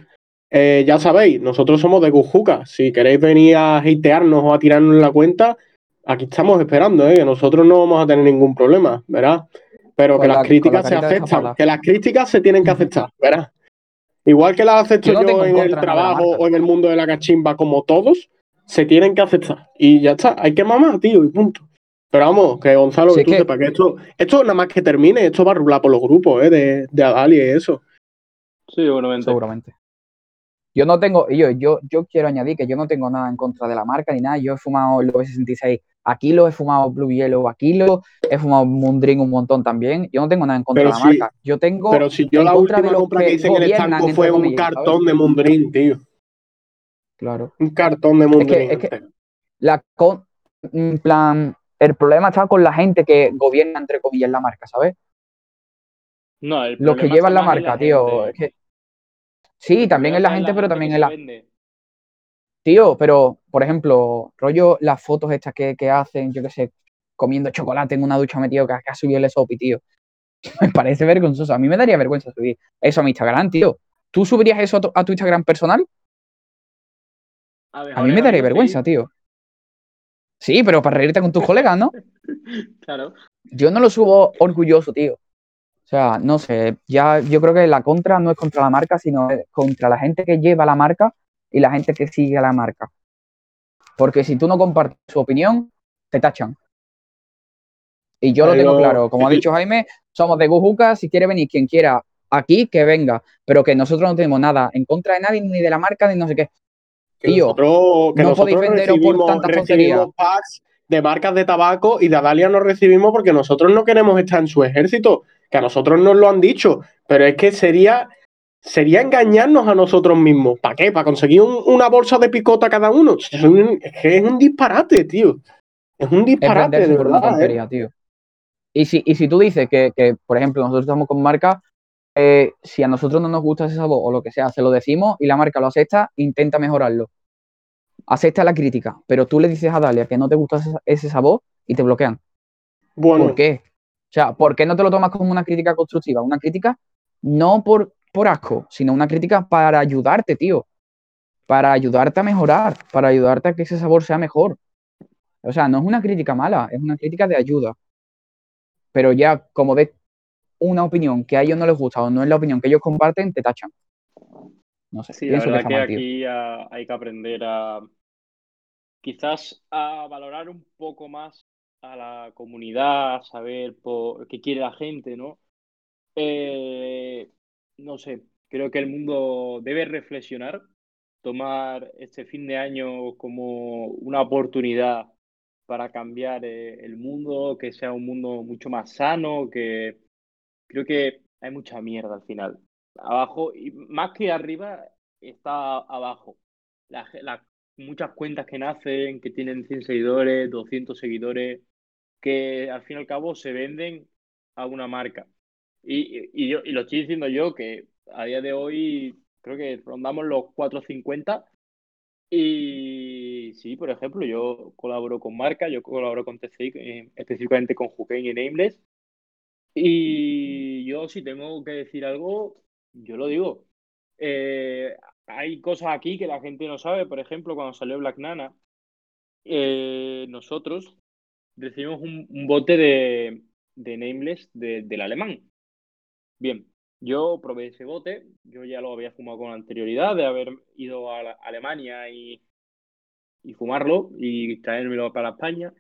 eh, ya sabéis, nosotros somos de Gujuca. Si queréis venir a hatearnos o a tirarnos la cuenta, aquí estamos esperando, ¿eh? que nosotros no vamos a tener ningún problema, ¿verdad? Pero que las críticas se aceptan, que las críticas se tienen que aceptar, ¿verdad? Igual que las acepto yo, en el trabajo o en el mundo de la cachimba, como todos, se tienen que aceptar. Y ya está, hay que mamar, tío, y punto. Pero vamos, que Gonzalo, que tú sepas que esto, esto nada más que termine, esto va a rular por los grupos, ¿eh? De, de Adalia y eso. Sí, seguramente. Seguramente. Yo no tengo, yo, yo, yo quiero añadir que yo no tengo nada en contra de la marca ni nada. Yo he fumado el 66 aquí lo he fumado Blue Yellow, aquí lo he fumado Moondring un montón también. Yo no tengo nada en contra de la marca. Yo tengo. Pero si yo la última compra que, hice en el estanco fue un cartón de Moondring, tío. Claro. Un cartón de Moondring. Es que, la en plan, el problema está con la gente que gobierna, entre comillas, la marca, ¿sabes? No, el Los que llevan la marca, tío. Es que Sí, también es la gente, pero también es la. Tío, pero, por ejemplo, rollo las fotos estas que, hacen, yo qué sé, comiendo chocolate en una ducha metido que, ha subido el sopi, tío. me parece vergonzoso. A mí me daría vergüenza subir eso a mi Instagram, tío. ¿Tú subirías eso a tu, Instagram personal? A, mí me daría vergüenza, tío. Sí, pero para reírte con tus colegas, ¿no? claro. Yo no lo subo orgulloso, tío. O sea, no sé, ya yo creo que la contra no es contra la marca, sino contra la gente que lleva la marca y la gente que sigue a la marca. Porque si tú no compartes su opinión, te tachan. Y yo lo tengo claro, como ha dicho Jaime, somos de Gujuca, si quiere venir quien quiera aquí, que venga, pero que nosotros no tenemos nada en contra de nadie, ni de la marca, ni no sé qué. Tío, no podéis venderos por tantas tonterías de marcas de tabaco y de Adalia no recibimos porque nosotros no queremos estar en su ejército que a nosotros nos lo han dicho, pero es que sería, sería engañarnos a nosotros mismos. ¿Para qué? ¿Para conseguir una bolsa de picota cada uno? Es, que es un disparate, tío. Es un disparate, de verdad. ¿eh? tío. Y si, y si tú dices que, por ejemplo, nosotros estamos con marca, eh, si a nosotros no nos gusta ese sabor o lo que sea, se lo decimos y la marca lo acepta, intenta mejorarlo. Acepta la crítica, pero tú le dices a Dalia que no te gusta ese sabor y te bloquean. Bueno, ¿Por qué? O sea, ¿por qué no te lo tomas como una crítica constructiva? Una crítica no por, por asco, sino una crítica para ayudarte, tío. Para ayudarte a mejorar, para ayudarte a que ese sabor sea mejor. O sea, no es una crítica mala, es una crítica de ayuda. Pero ya, como ves una opinión que a ellos no les gusta o no es la opinión que ellos comparten, te tachan. No sé, sí, la verdad que, aquí hay que aprender a quizás a valorar un poco más a la comunidad, a saber por qué quiere la gente, ¿no? Eh, no sé, creo que el mundo debe reflexionar, tomar este fin de año como una oportunidad para cambiar eh, el mundo, que sea un mundo mucho más sano, que creo que hay mucha mierda al final. Abajo, y más que arriba, está abajo. muchas cuentas que nacen, que tienen 100 seguidores, 200 seguidores, que al fin y al cabo se venden a una marca. Y, yo, y lo estoy diciendo yo, que a día de hoy creo que rondamos los 450. Y sí, por ejemplo, yo colaboro con marca, yo colaboro con TCI, eh, específicamente con Juken y Nameless. Y yo si tengo que decir algo, yo lo digo. Eh, hay cosas aquí que la gente no sabe. Por ejemplo, cuando salió Black Nana, eh, nosotros recibimos un, bote de, de Nameless del alemán. Bien, yo probé ese bote, yo ya lo había fumado con anterioridad de haber ido a Alemania y, y fumarlo y traérmelo para España.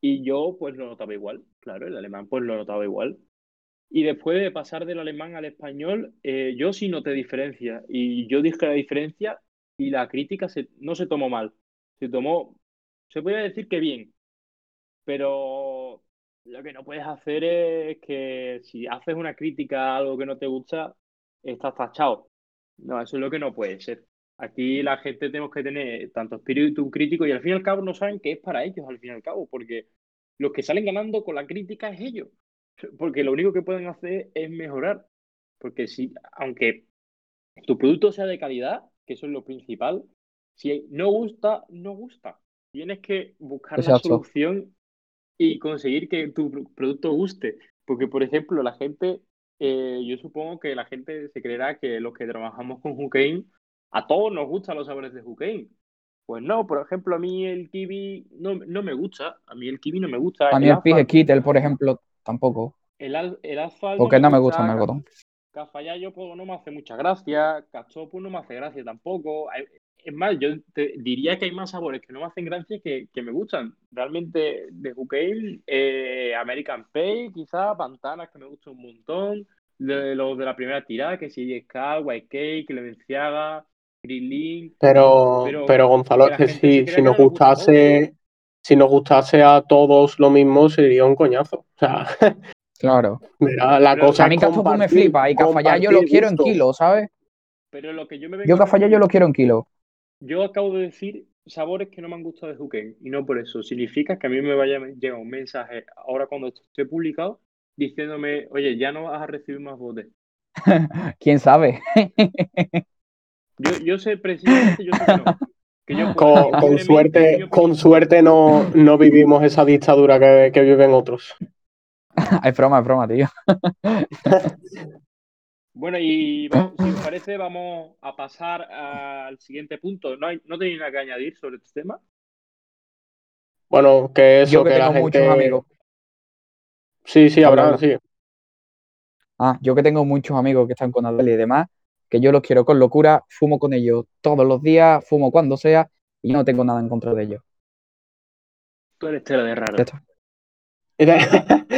Y yo pues lo notaba igual, claro, el alemán pues lo notaba igual. Y después de pasar del alemán al español, eh, yo sí noté diferencia. Y yo dije la diferencia y la crítica se, no se tomó mal. Se tomó, se puede decir que bien, pero lo que no puedes hacer es que si haces una crítica a algo que no te gusta, estás tachado. No, eso es lo que no puede ser. Aquí la gente tenemos que tener tanto espíritu crítico y al fin y al cabo no saben qué es para ellos, al fin y al cabo, porque los que salen ganando con la crítica es ellos. Porque lo único que pueden hacer es mejorar. Porque si, aunque tu producto sea de calidad, que eso es lo principal, si no gusta, no gusta. Tienes que buscar la solución y conseguir que tu producto guste. Porque, por ejemplo, la gente, eh, yo supongo que la gente se creerá que los que trabajamos con Hukein, a todos nos gustan los sabores de Hukein. Pues no, por ejemplo, a mí el kiwi no, no me gusta. A mí el kiwi no me gusta. A mí el, el Kittel, por ejemplo, tampoco. El, el asfalto. Porque no me gusta, el melocotón. Cafayayo pues, no me hace mucha gracia. Cachopo no me hace gracia tampoco. Es más, yo te diría que hay más sabores que no me hacen gracia que, que me gustan. Realmente, de Hukeil, eh, American Pay, quizá, Pantanas, que me gusta un montón. De, los de la primera tirada, que si Sky, White Cake, Levenciaga, pero, pero, Gonzalo, es que si, si nos gustase, si nos gustase a todos lo mismo, sería un coñazo. O sea, claro. Mira, la cosa a mí me flipa y Cafayá yo lo quiero en kilo, ¿sabes? Pero lo que yo me Yo Cafayá yo lo quiero en kilo. Yo acabo de decir sabores que no me han gustado de Huken y no por eso. Significa que a mí me vaya llega un mensaje ahora cuando esté publicado diciéndome, oye, ya no vas a recibir más botes. ¿Quién sabe? Yo, yo sé precisamente, yo sé que no. con, suerte, con suerte no, no vivimos esa dictadura que, que viven otros. es broma, es broma, tío. bueno, y si os parece, vamos a pasar al siguiente punto. ¿No, hay, no tenéis nada que añadir sobre este tema? Bueno, que eso Yo que, que tengo la muchos gente... amigos. Sí, sí, habrá, sí. Ah, yo que tengo muchos amigos que están con Adel y demás, que yo los quiero con locura, fumo con ellos todos los días, fumo cuando sea y no tengo nada en contra de ellos. Tú eres tela de raro.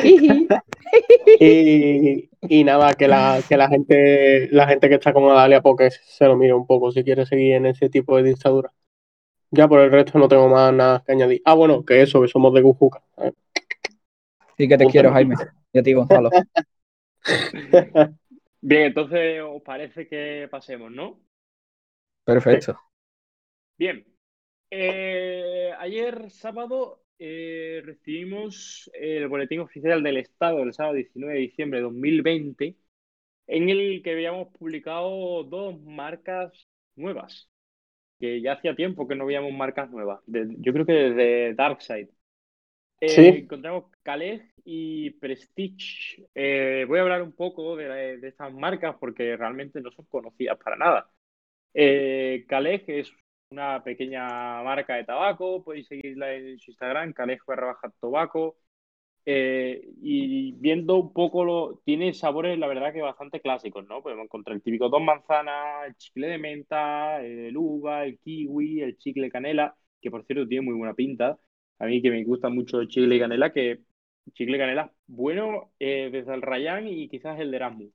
y, y, nada, que la, que la gente la gente que está con Adalia porque se lo mire un poco si quiere seguir en ese tipo de dictadura. Ya por el resto no tengo más nada que añadir. Ah, bueno, que eso, que somos de Gujuca. Sí que te quiero, Jaime. Y a ti, Gonzalo. Bien, entonces os parece que pasemos, ¿no? Perfecto. Bien. Eh, ayer sábado eh, recibimos el boletín oficial del Estado el sábado 19 de diciembre de 2020, en el que habíamos publicado dos marcas nuevas, que ya hacía tiempo que no veíamos marcas nuevas. yo creo que desde Darkside. Eh, encontramos Calais y Prestige. Eh, voy a hablar un poco de, estas marcas porque realmente no son conocidas para nada. Eh, es una pequeña marca de tabaco, podéis seguirla en su Instagram, Calais barra tabaco. y viendo un poco, lo, tiene sabores, la verdad, que bastante clásicos, ¿no? Podemos encontrar el típico dos manzanas, el chicle de menta, el uva, el kiwi, el chicle canela, que por cierto tiene muy buena pinta a mí que me gusta mucho chicle y canela, que chicle y canela bueno eh, desde el Rayán y quizás el de Erasmus.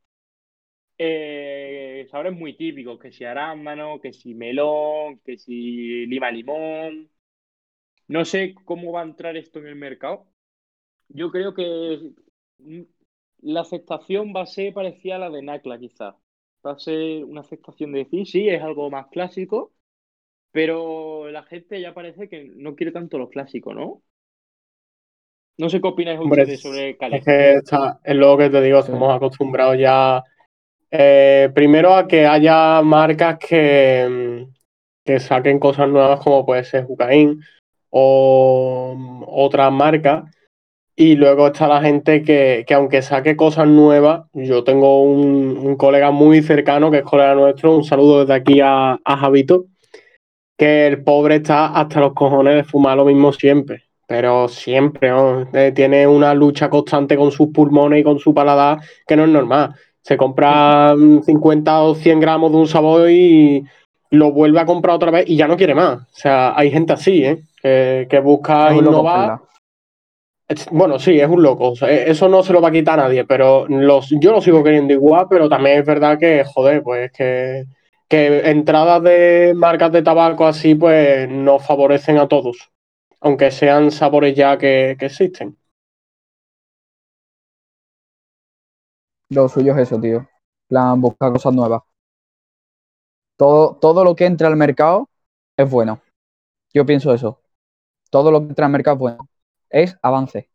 Eh, sabores muy típicos, que si arándano, que si melón, que si lima limón. No sé cómo va a entrar esto en el mercado. Yo creo que la aceptación va a ser parecida a la de Nacla, quizás. Va a ser una aceptación de decir, sí, es algo más clásico, pero la gente ya parece que no quiere tanto lo clásico, ¿no? No sé qué opináis ustedes sobre Cali. Es que es lo que te digo, estamos acostumbrados ya. Eh, primero a que haya marcas que, que saquen cosas nuevas, como puede ser Jucaín o otras marcas. Y luego está la gente que, que, aunque saque cosas nuevas, yo tengo un, un, colega muy cercano que es colega nuestro, un saludo desde aquí a, a Javito, que el pobre está hasta los cojones de fumar lo mismo siempre. Pero siempre, ¿no? Eh, tiene una lucha constante con sus pulmones y con su paladar que no es normal. Se compra 50 o 100 gramos de un sabor y lo vuelve a comprar otra vez y ya no quiere más. O sea, hay gente así, ¿eh? Que, que busca innovar. Bueno, sí, es un loco. O sea, e, eso no se lo va a quitar a nadie, pero los, yo lo sigo queriendo igual, pero también es verdad que, joder, pues que que entradas de marcas de tabaco así, pues no favorecen a todos, aunque sean sabores ya que, existen. Lo suyo es eso, tío. plan, buscar cosas nuevas. todo, todo lo que entra al mercado es bueno. Yo pienso eso. Todo lo que entra al mercado es bueno. Es avance.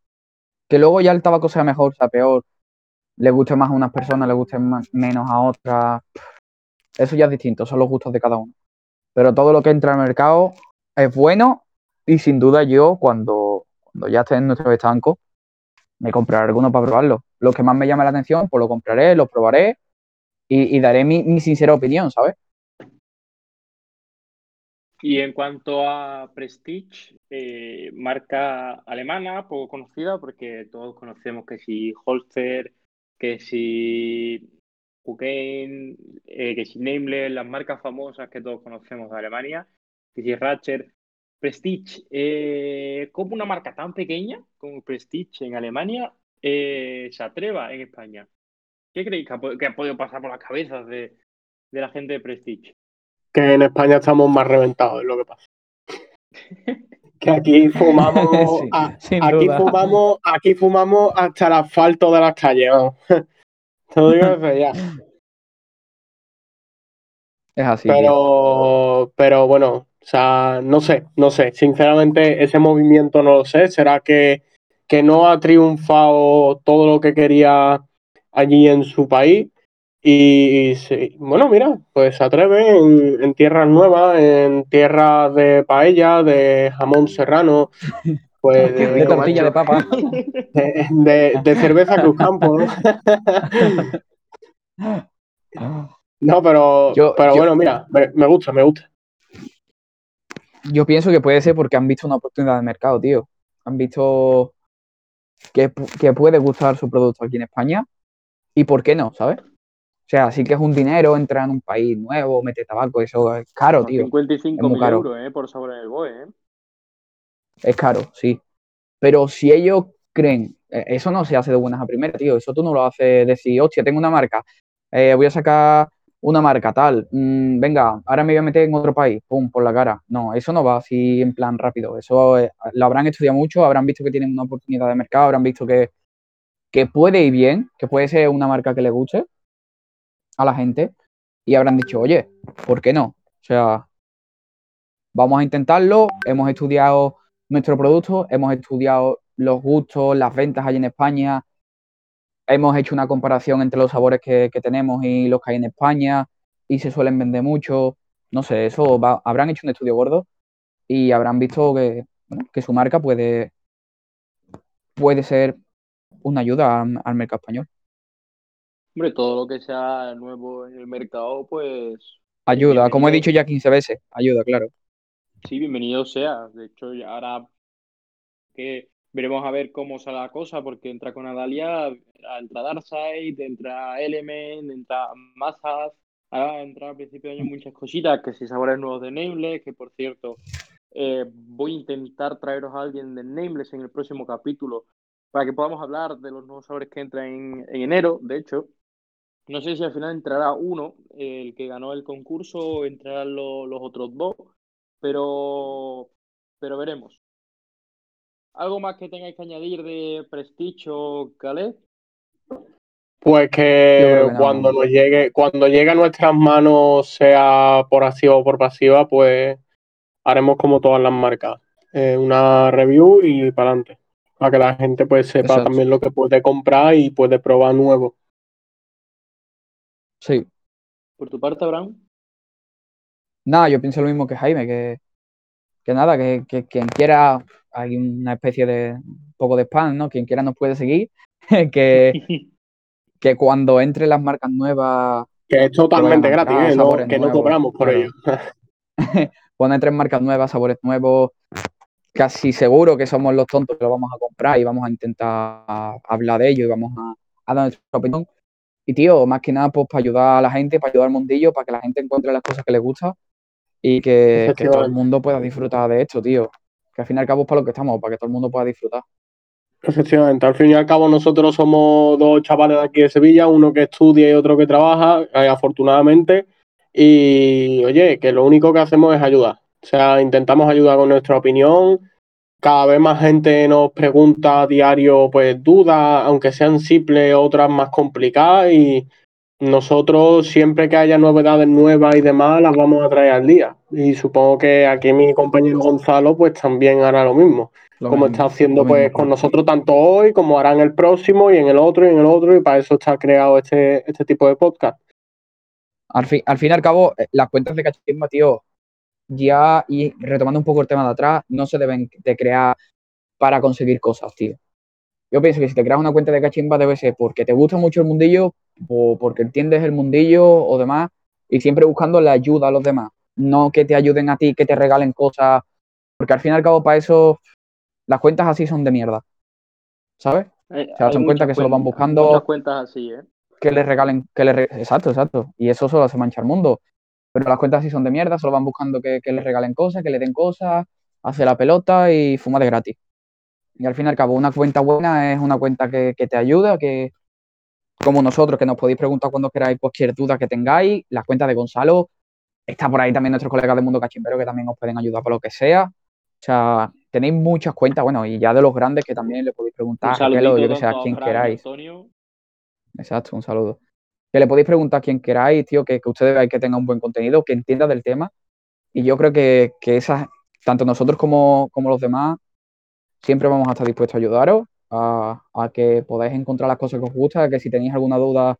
Que luego ya el tabaco sea mejor, sea peor, le guste más a unas personas, le guste menos a otras. Eso ya es distinto, son los gustos de cada uno. Pero todo lo que entra al mercado es bueno y sin duda yo cuando, cuando ya esté en nuestro estanco me compraré alguno para probarlo. Lo que más me llame la atención, pues lo compraré, lo probaré y, daré mi, sincera opinión, ¿sabes? Y en cuanto a Prestige, eh, marca alemana, poco conocida, porque todos conocemos que si Holster, que si Hurricane, eh, que si Nameless, las marcas famosas que todos conocemos de Alemania, que si Ratcher, Prestige, eh, como una marca tan pequeña como Prestige en Alemania eh, se atreva en España. ¿Qué creéis que ha, podido pasar por las cabezas de, la gente de Prestige? Que en España estamos más reventados, es lo que pasa. que aquí fumamos, aquí fumamos, aquí fumamos hasta el asfalto de las calles. Te digo desde ya. Es así. Pero, pero bueno, o sea, no sé, no sé. Sinceramente, ese movimiento no lo sé. ¿Será que, que no ha triunfado todo lo que quería allí en su país? Y, bueno, mira, pues se atreve en, tierras nuevas, en tierras de paella, de jamón serrano, pues de, tortilla de papa. De, cerveza Cruz Campo, ¿no? No, pero, pero bueno, mira, me, gusta, me gusta. Yo pienso que puede ser porque han visto una oportunidad de mercado, tío. Han visto que, puede gustar su producto aquí en España y por qué no, ¿sabes? O sea, sí que es un dinero entrar en un país nuevo, meter tabaco, eso es caro, tío. 55 mil euros, ¿eh? Por sobre el BOE, ¿eh? Es caro, sí. Pero si ellos creen, eh, eso no se hace de buenas a primeras, tío. Eso tú no lo haces decir, hostia, tengo una marca, eh, voy a sacar una marca tal, mm, venga, ahora me voy a meter en otro país, pum, por la cara. No, eso no va así en plan rápido. Eso eh, lo habrán estudiado mucho, habrán visto que tienen una oportunidad de mercado, habrán visto que, que puede ir bien, que puede ser una marca que le guste a la gente y habrán dicho, oye, ¿por qué no? O sea, vamos a intentarlo, hemos estudiado nuestro producto, hemos estudiado los gustos, las ventas allí en España, hemos hecho una comparación entre los sabores que, tenemos y los que hay en España y se suelen vender mucho. No sé, eso habrán hecho un estudio gordo y habrán visto que, que su marca puede, puede ser una ayuda al, mercado español. Hombre, todo lo que sea nuevo en el mercado, pues... Ayuda, como he dicho ya 15 veces, ayuda, claro. Sí, bienvenido sea. De hecho, ahora que veremos a ver cómo sale la cosa, porque entra con Adalia, entra Darkseid, entra Element, entra Masas, ahora entra a principio de año muchas cositas, que si sabores nuevos de Nameless, que por cierto, eh, voy a intentar traeros a alguien de Nameless en el próximo capítulo para que podamos hablar de los nuevos sabores que entran en, enero, de hecho. No sé si al final entrará uno, el que ganó el concurso, o entrarán los otros dos, pero, pero veremos. ¿Algo más que tengáis que añadir de Prestige o Calais? Pues que, cuando nos llegue, cuando llegue a nuestras manos, sea por activa o por pasiva, pues haremos como todas las marcas. Eh, una review y para adelante. Para que la gente pues sepa también lo que puede comprar y puede probar nuevo. Sí. ¿Por tu parte, Abraham? Nada, yo pienso lo mismo que Jaime, que, que nada, que, quien quiera, hay una especie de un poco de spam, ¿no? Quien quiera nos puede seguir, que, que cuando entre las marcas nuevas... Que es totalmente gratis, ¿eh? que no cobramos por ello. cuando entren marcas nuevas, sabores nuevos, casi seguro que somos los tontos que lo vamos a comprar y vamos a intentar hablar de ello y vamos a, a dar nuestra opinión. Y tío, más que nada, pues para ayudar a la gente, para ayudar al mundillo, para que la gente encuentre las cosas que le gusta y que, todo el mundo pueda disfrutar de esto, tío. Que al fin y al cabo es para lo que estamos, para que todo el mundo pueda disfrutar. Efectivamente, al fin y al cabo nosotros somos dos chavales de aquí de Sevilla, uno que estudia y otro que trabaja, eh, afortunadamente. Y oye, que lo único que hacemos es ayudar. O sea, intentamos ayudar con nuestra opinión. Cada vez más gente nos pregunta a diario, pues dudas, aunque sean simples, otras más complicadas. Y nosotros siempre que haya novedades nuevas y demás las vamos a traer al día. Y supongo que aquí mi compañero Gonzalo pues también hará lo mismo. como está haciendo pues con nosotros tanto hoy como hará en el próximo y en el otro y en el otro y para eso está creado este, este tipo de podcast. Al fin, al fin y al cabo, eh, las cuentas de cachismo, tío, ya, y retomando un poco el tema de atrás, no se deben de crear para conseguir cosas, tío. Yo pienso que si te creas una cuenta de cachimba debe ser porque te gusta mucho el mundillo o porque entiendes el mundillo o demás y siempre buscando la ayuda a los demás, no que te ayuden a ti, que te regalen cosas, porque al fin y al cabo para eso las cuentas así son de mierda, ¿sabes? Se dan cuenta que se lo van buscando. Muchas cuentas así, ¿eh? Que les regalen, que le exacto, exacto. Y eso solo hace manchar el mundo. Pero las cuentas así son de mierda, solo van buscando que, que les regalen cosas, que le den cosas, hace la pelota y fuma de gratis. Y al fin y al cabo, una cuenta buena es una cuenta que, te ayuda, que como nosotros, que nos podéis preguntar cuando queráis cualquier duda que tengáis. La cuenta de Gonzalo está por ahí también nuestros colegas del mundo cachimbero que también os pueden ayudar para lo que sea. O sea, tenéis muchas cuentas, bueno, y ya de los grandes que también le podéis preguntar a yo que sea, a quien queráis. Exacto, un saludo. Que le podéis preguntar a quien queráis, tío, que, que ustedes veáis que tenga un buen contenido, que entienda del tema. Y yo creo que, que esas, tanto nosotros como, como los demás, siempre vamos a estar dispuestos a ayudaros, a, que podáis encontrar las cosas que os gustan, que si tenéis alguna duda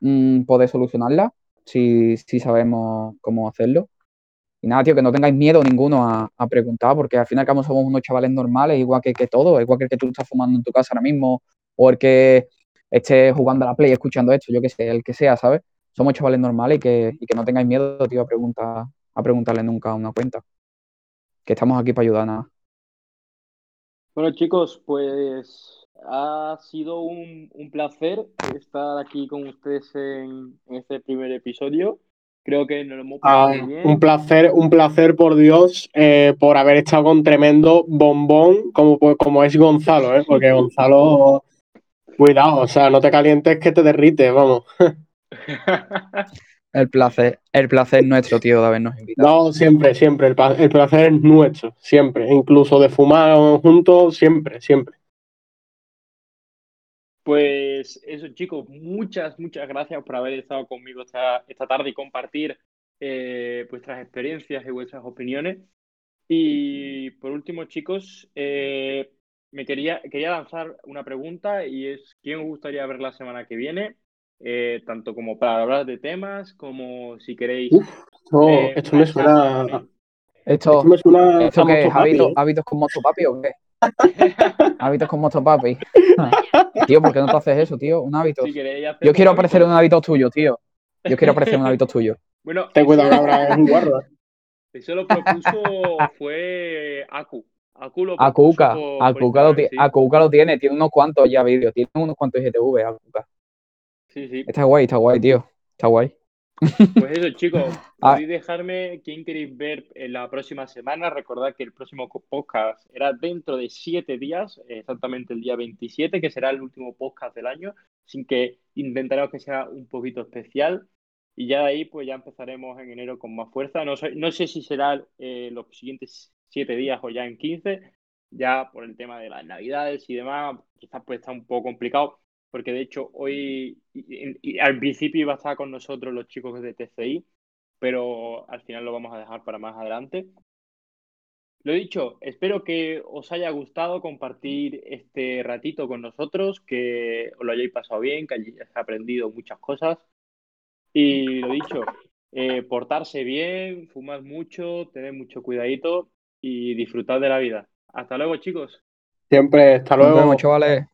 mmm, podéis solucionarla, si, sabemos cómo hacerlo. Y nada, tío, que no tengáis miedo ninguno a, preguntar, porque al fin y al cabo somos unos chavales normales, igual que, que todo, igual que el que tú estás fumando en tu casa ahora mismo, o el que esté jugando a la play escuchando esto, yo que sé, el que sea, ¿sabes? Somos chavales normales y que, y que no tengáis miedo, tío, a, preguntar, a preguntarle nunca a una cuenta. Que estamos aquí para ayudar, nada. Bueno, chicos, pues ha sido un, placer estar aquí con ustedes en, este primer episodio. Creo que nos lo hemos pasado ah, bien. Un placer, un placer por Dios, eh, por haber estado con tremendo bombón como, pues, como es Gonzalo, ¿eh? porque Gonzalo, cuidado, o sea, no te calientes que te derrites, vamos. El placer, el placer nuestro, tío, de habernos invitado. No, siempre, siempre. El, placer es nuestro, siempre. Incluso de fumar juntos, siempre, siempre. Pues eso, chicos, muchas, muchas gracias por haber estado conmigo esta, esta tarde y compartir eh, vuestras experiencias y vuestras opiniones. Y por último, chicos, eh, me quería, quería lanzar una pregunta y es ¿quién os gustaría ver la semana que viene? Eh, tanto como para hablar de temas, como si queréis. Eh, esto, me suena. Esto, me suena. ¿Esto qué es? ¿Hábitos, ¿Hábitos con Motopapi o qué? hábitos con Motopapi. tío, ¿por qué no te haces eso, tío? Un hábito. Yo quiero aparecer en un hábito tuyo, tío. Yo quiero aparecer en un hábito tuyo. Bueno, ten cuidado, ahora es un guarda. Eso lo propuso fue Aku. Aku lo Akuka, Akuka, lo, Akuka lo tiene, tiene unos cuantos ya vídeos, tiene unos cuantos IGTV, Akuka. Está guay, está guay, tío. Está guay. Pues eso, chicos, ah. podéis dejarme quién queréis ver en la próxima semana. Recordad que el próximo podcast era dentro de siete días, exactamente el día 27, que será el último podcast del año, sin que intentaremos que sea un poquito especial. Y ya de ahí, pues ya empezaremos en enero con más fuerza. No sé, no sé si será eh, los siguientes siete días o ya en 15, ya por el tema de las navidades y demás, quizás pues está un poco complicado porque de hecho hoy al principio iba a estar con nosotros los chicos de TCI, pero al final lo vamos a dejar para más adelante. Lo dicho, espero que os haya gustado compartir este ratito con nosotros, que os lo hayáis pasado bien, que hayáis aprendido muchas cosas. Y lo dicho, eh, portarse bien, fumad mucho, tened mucho cuidadito y disfrutad de la vida. Hasta luego, chicos. Siempre, hasta luego. chavales.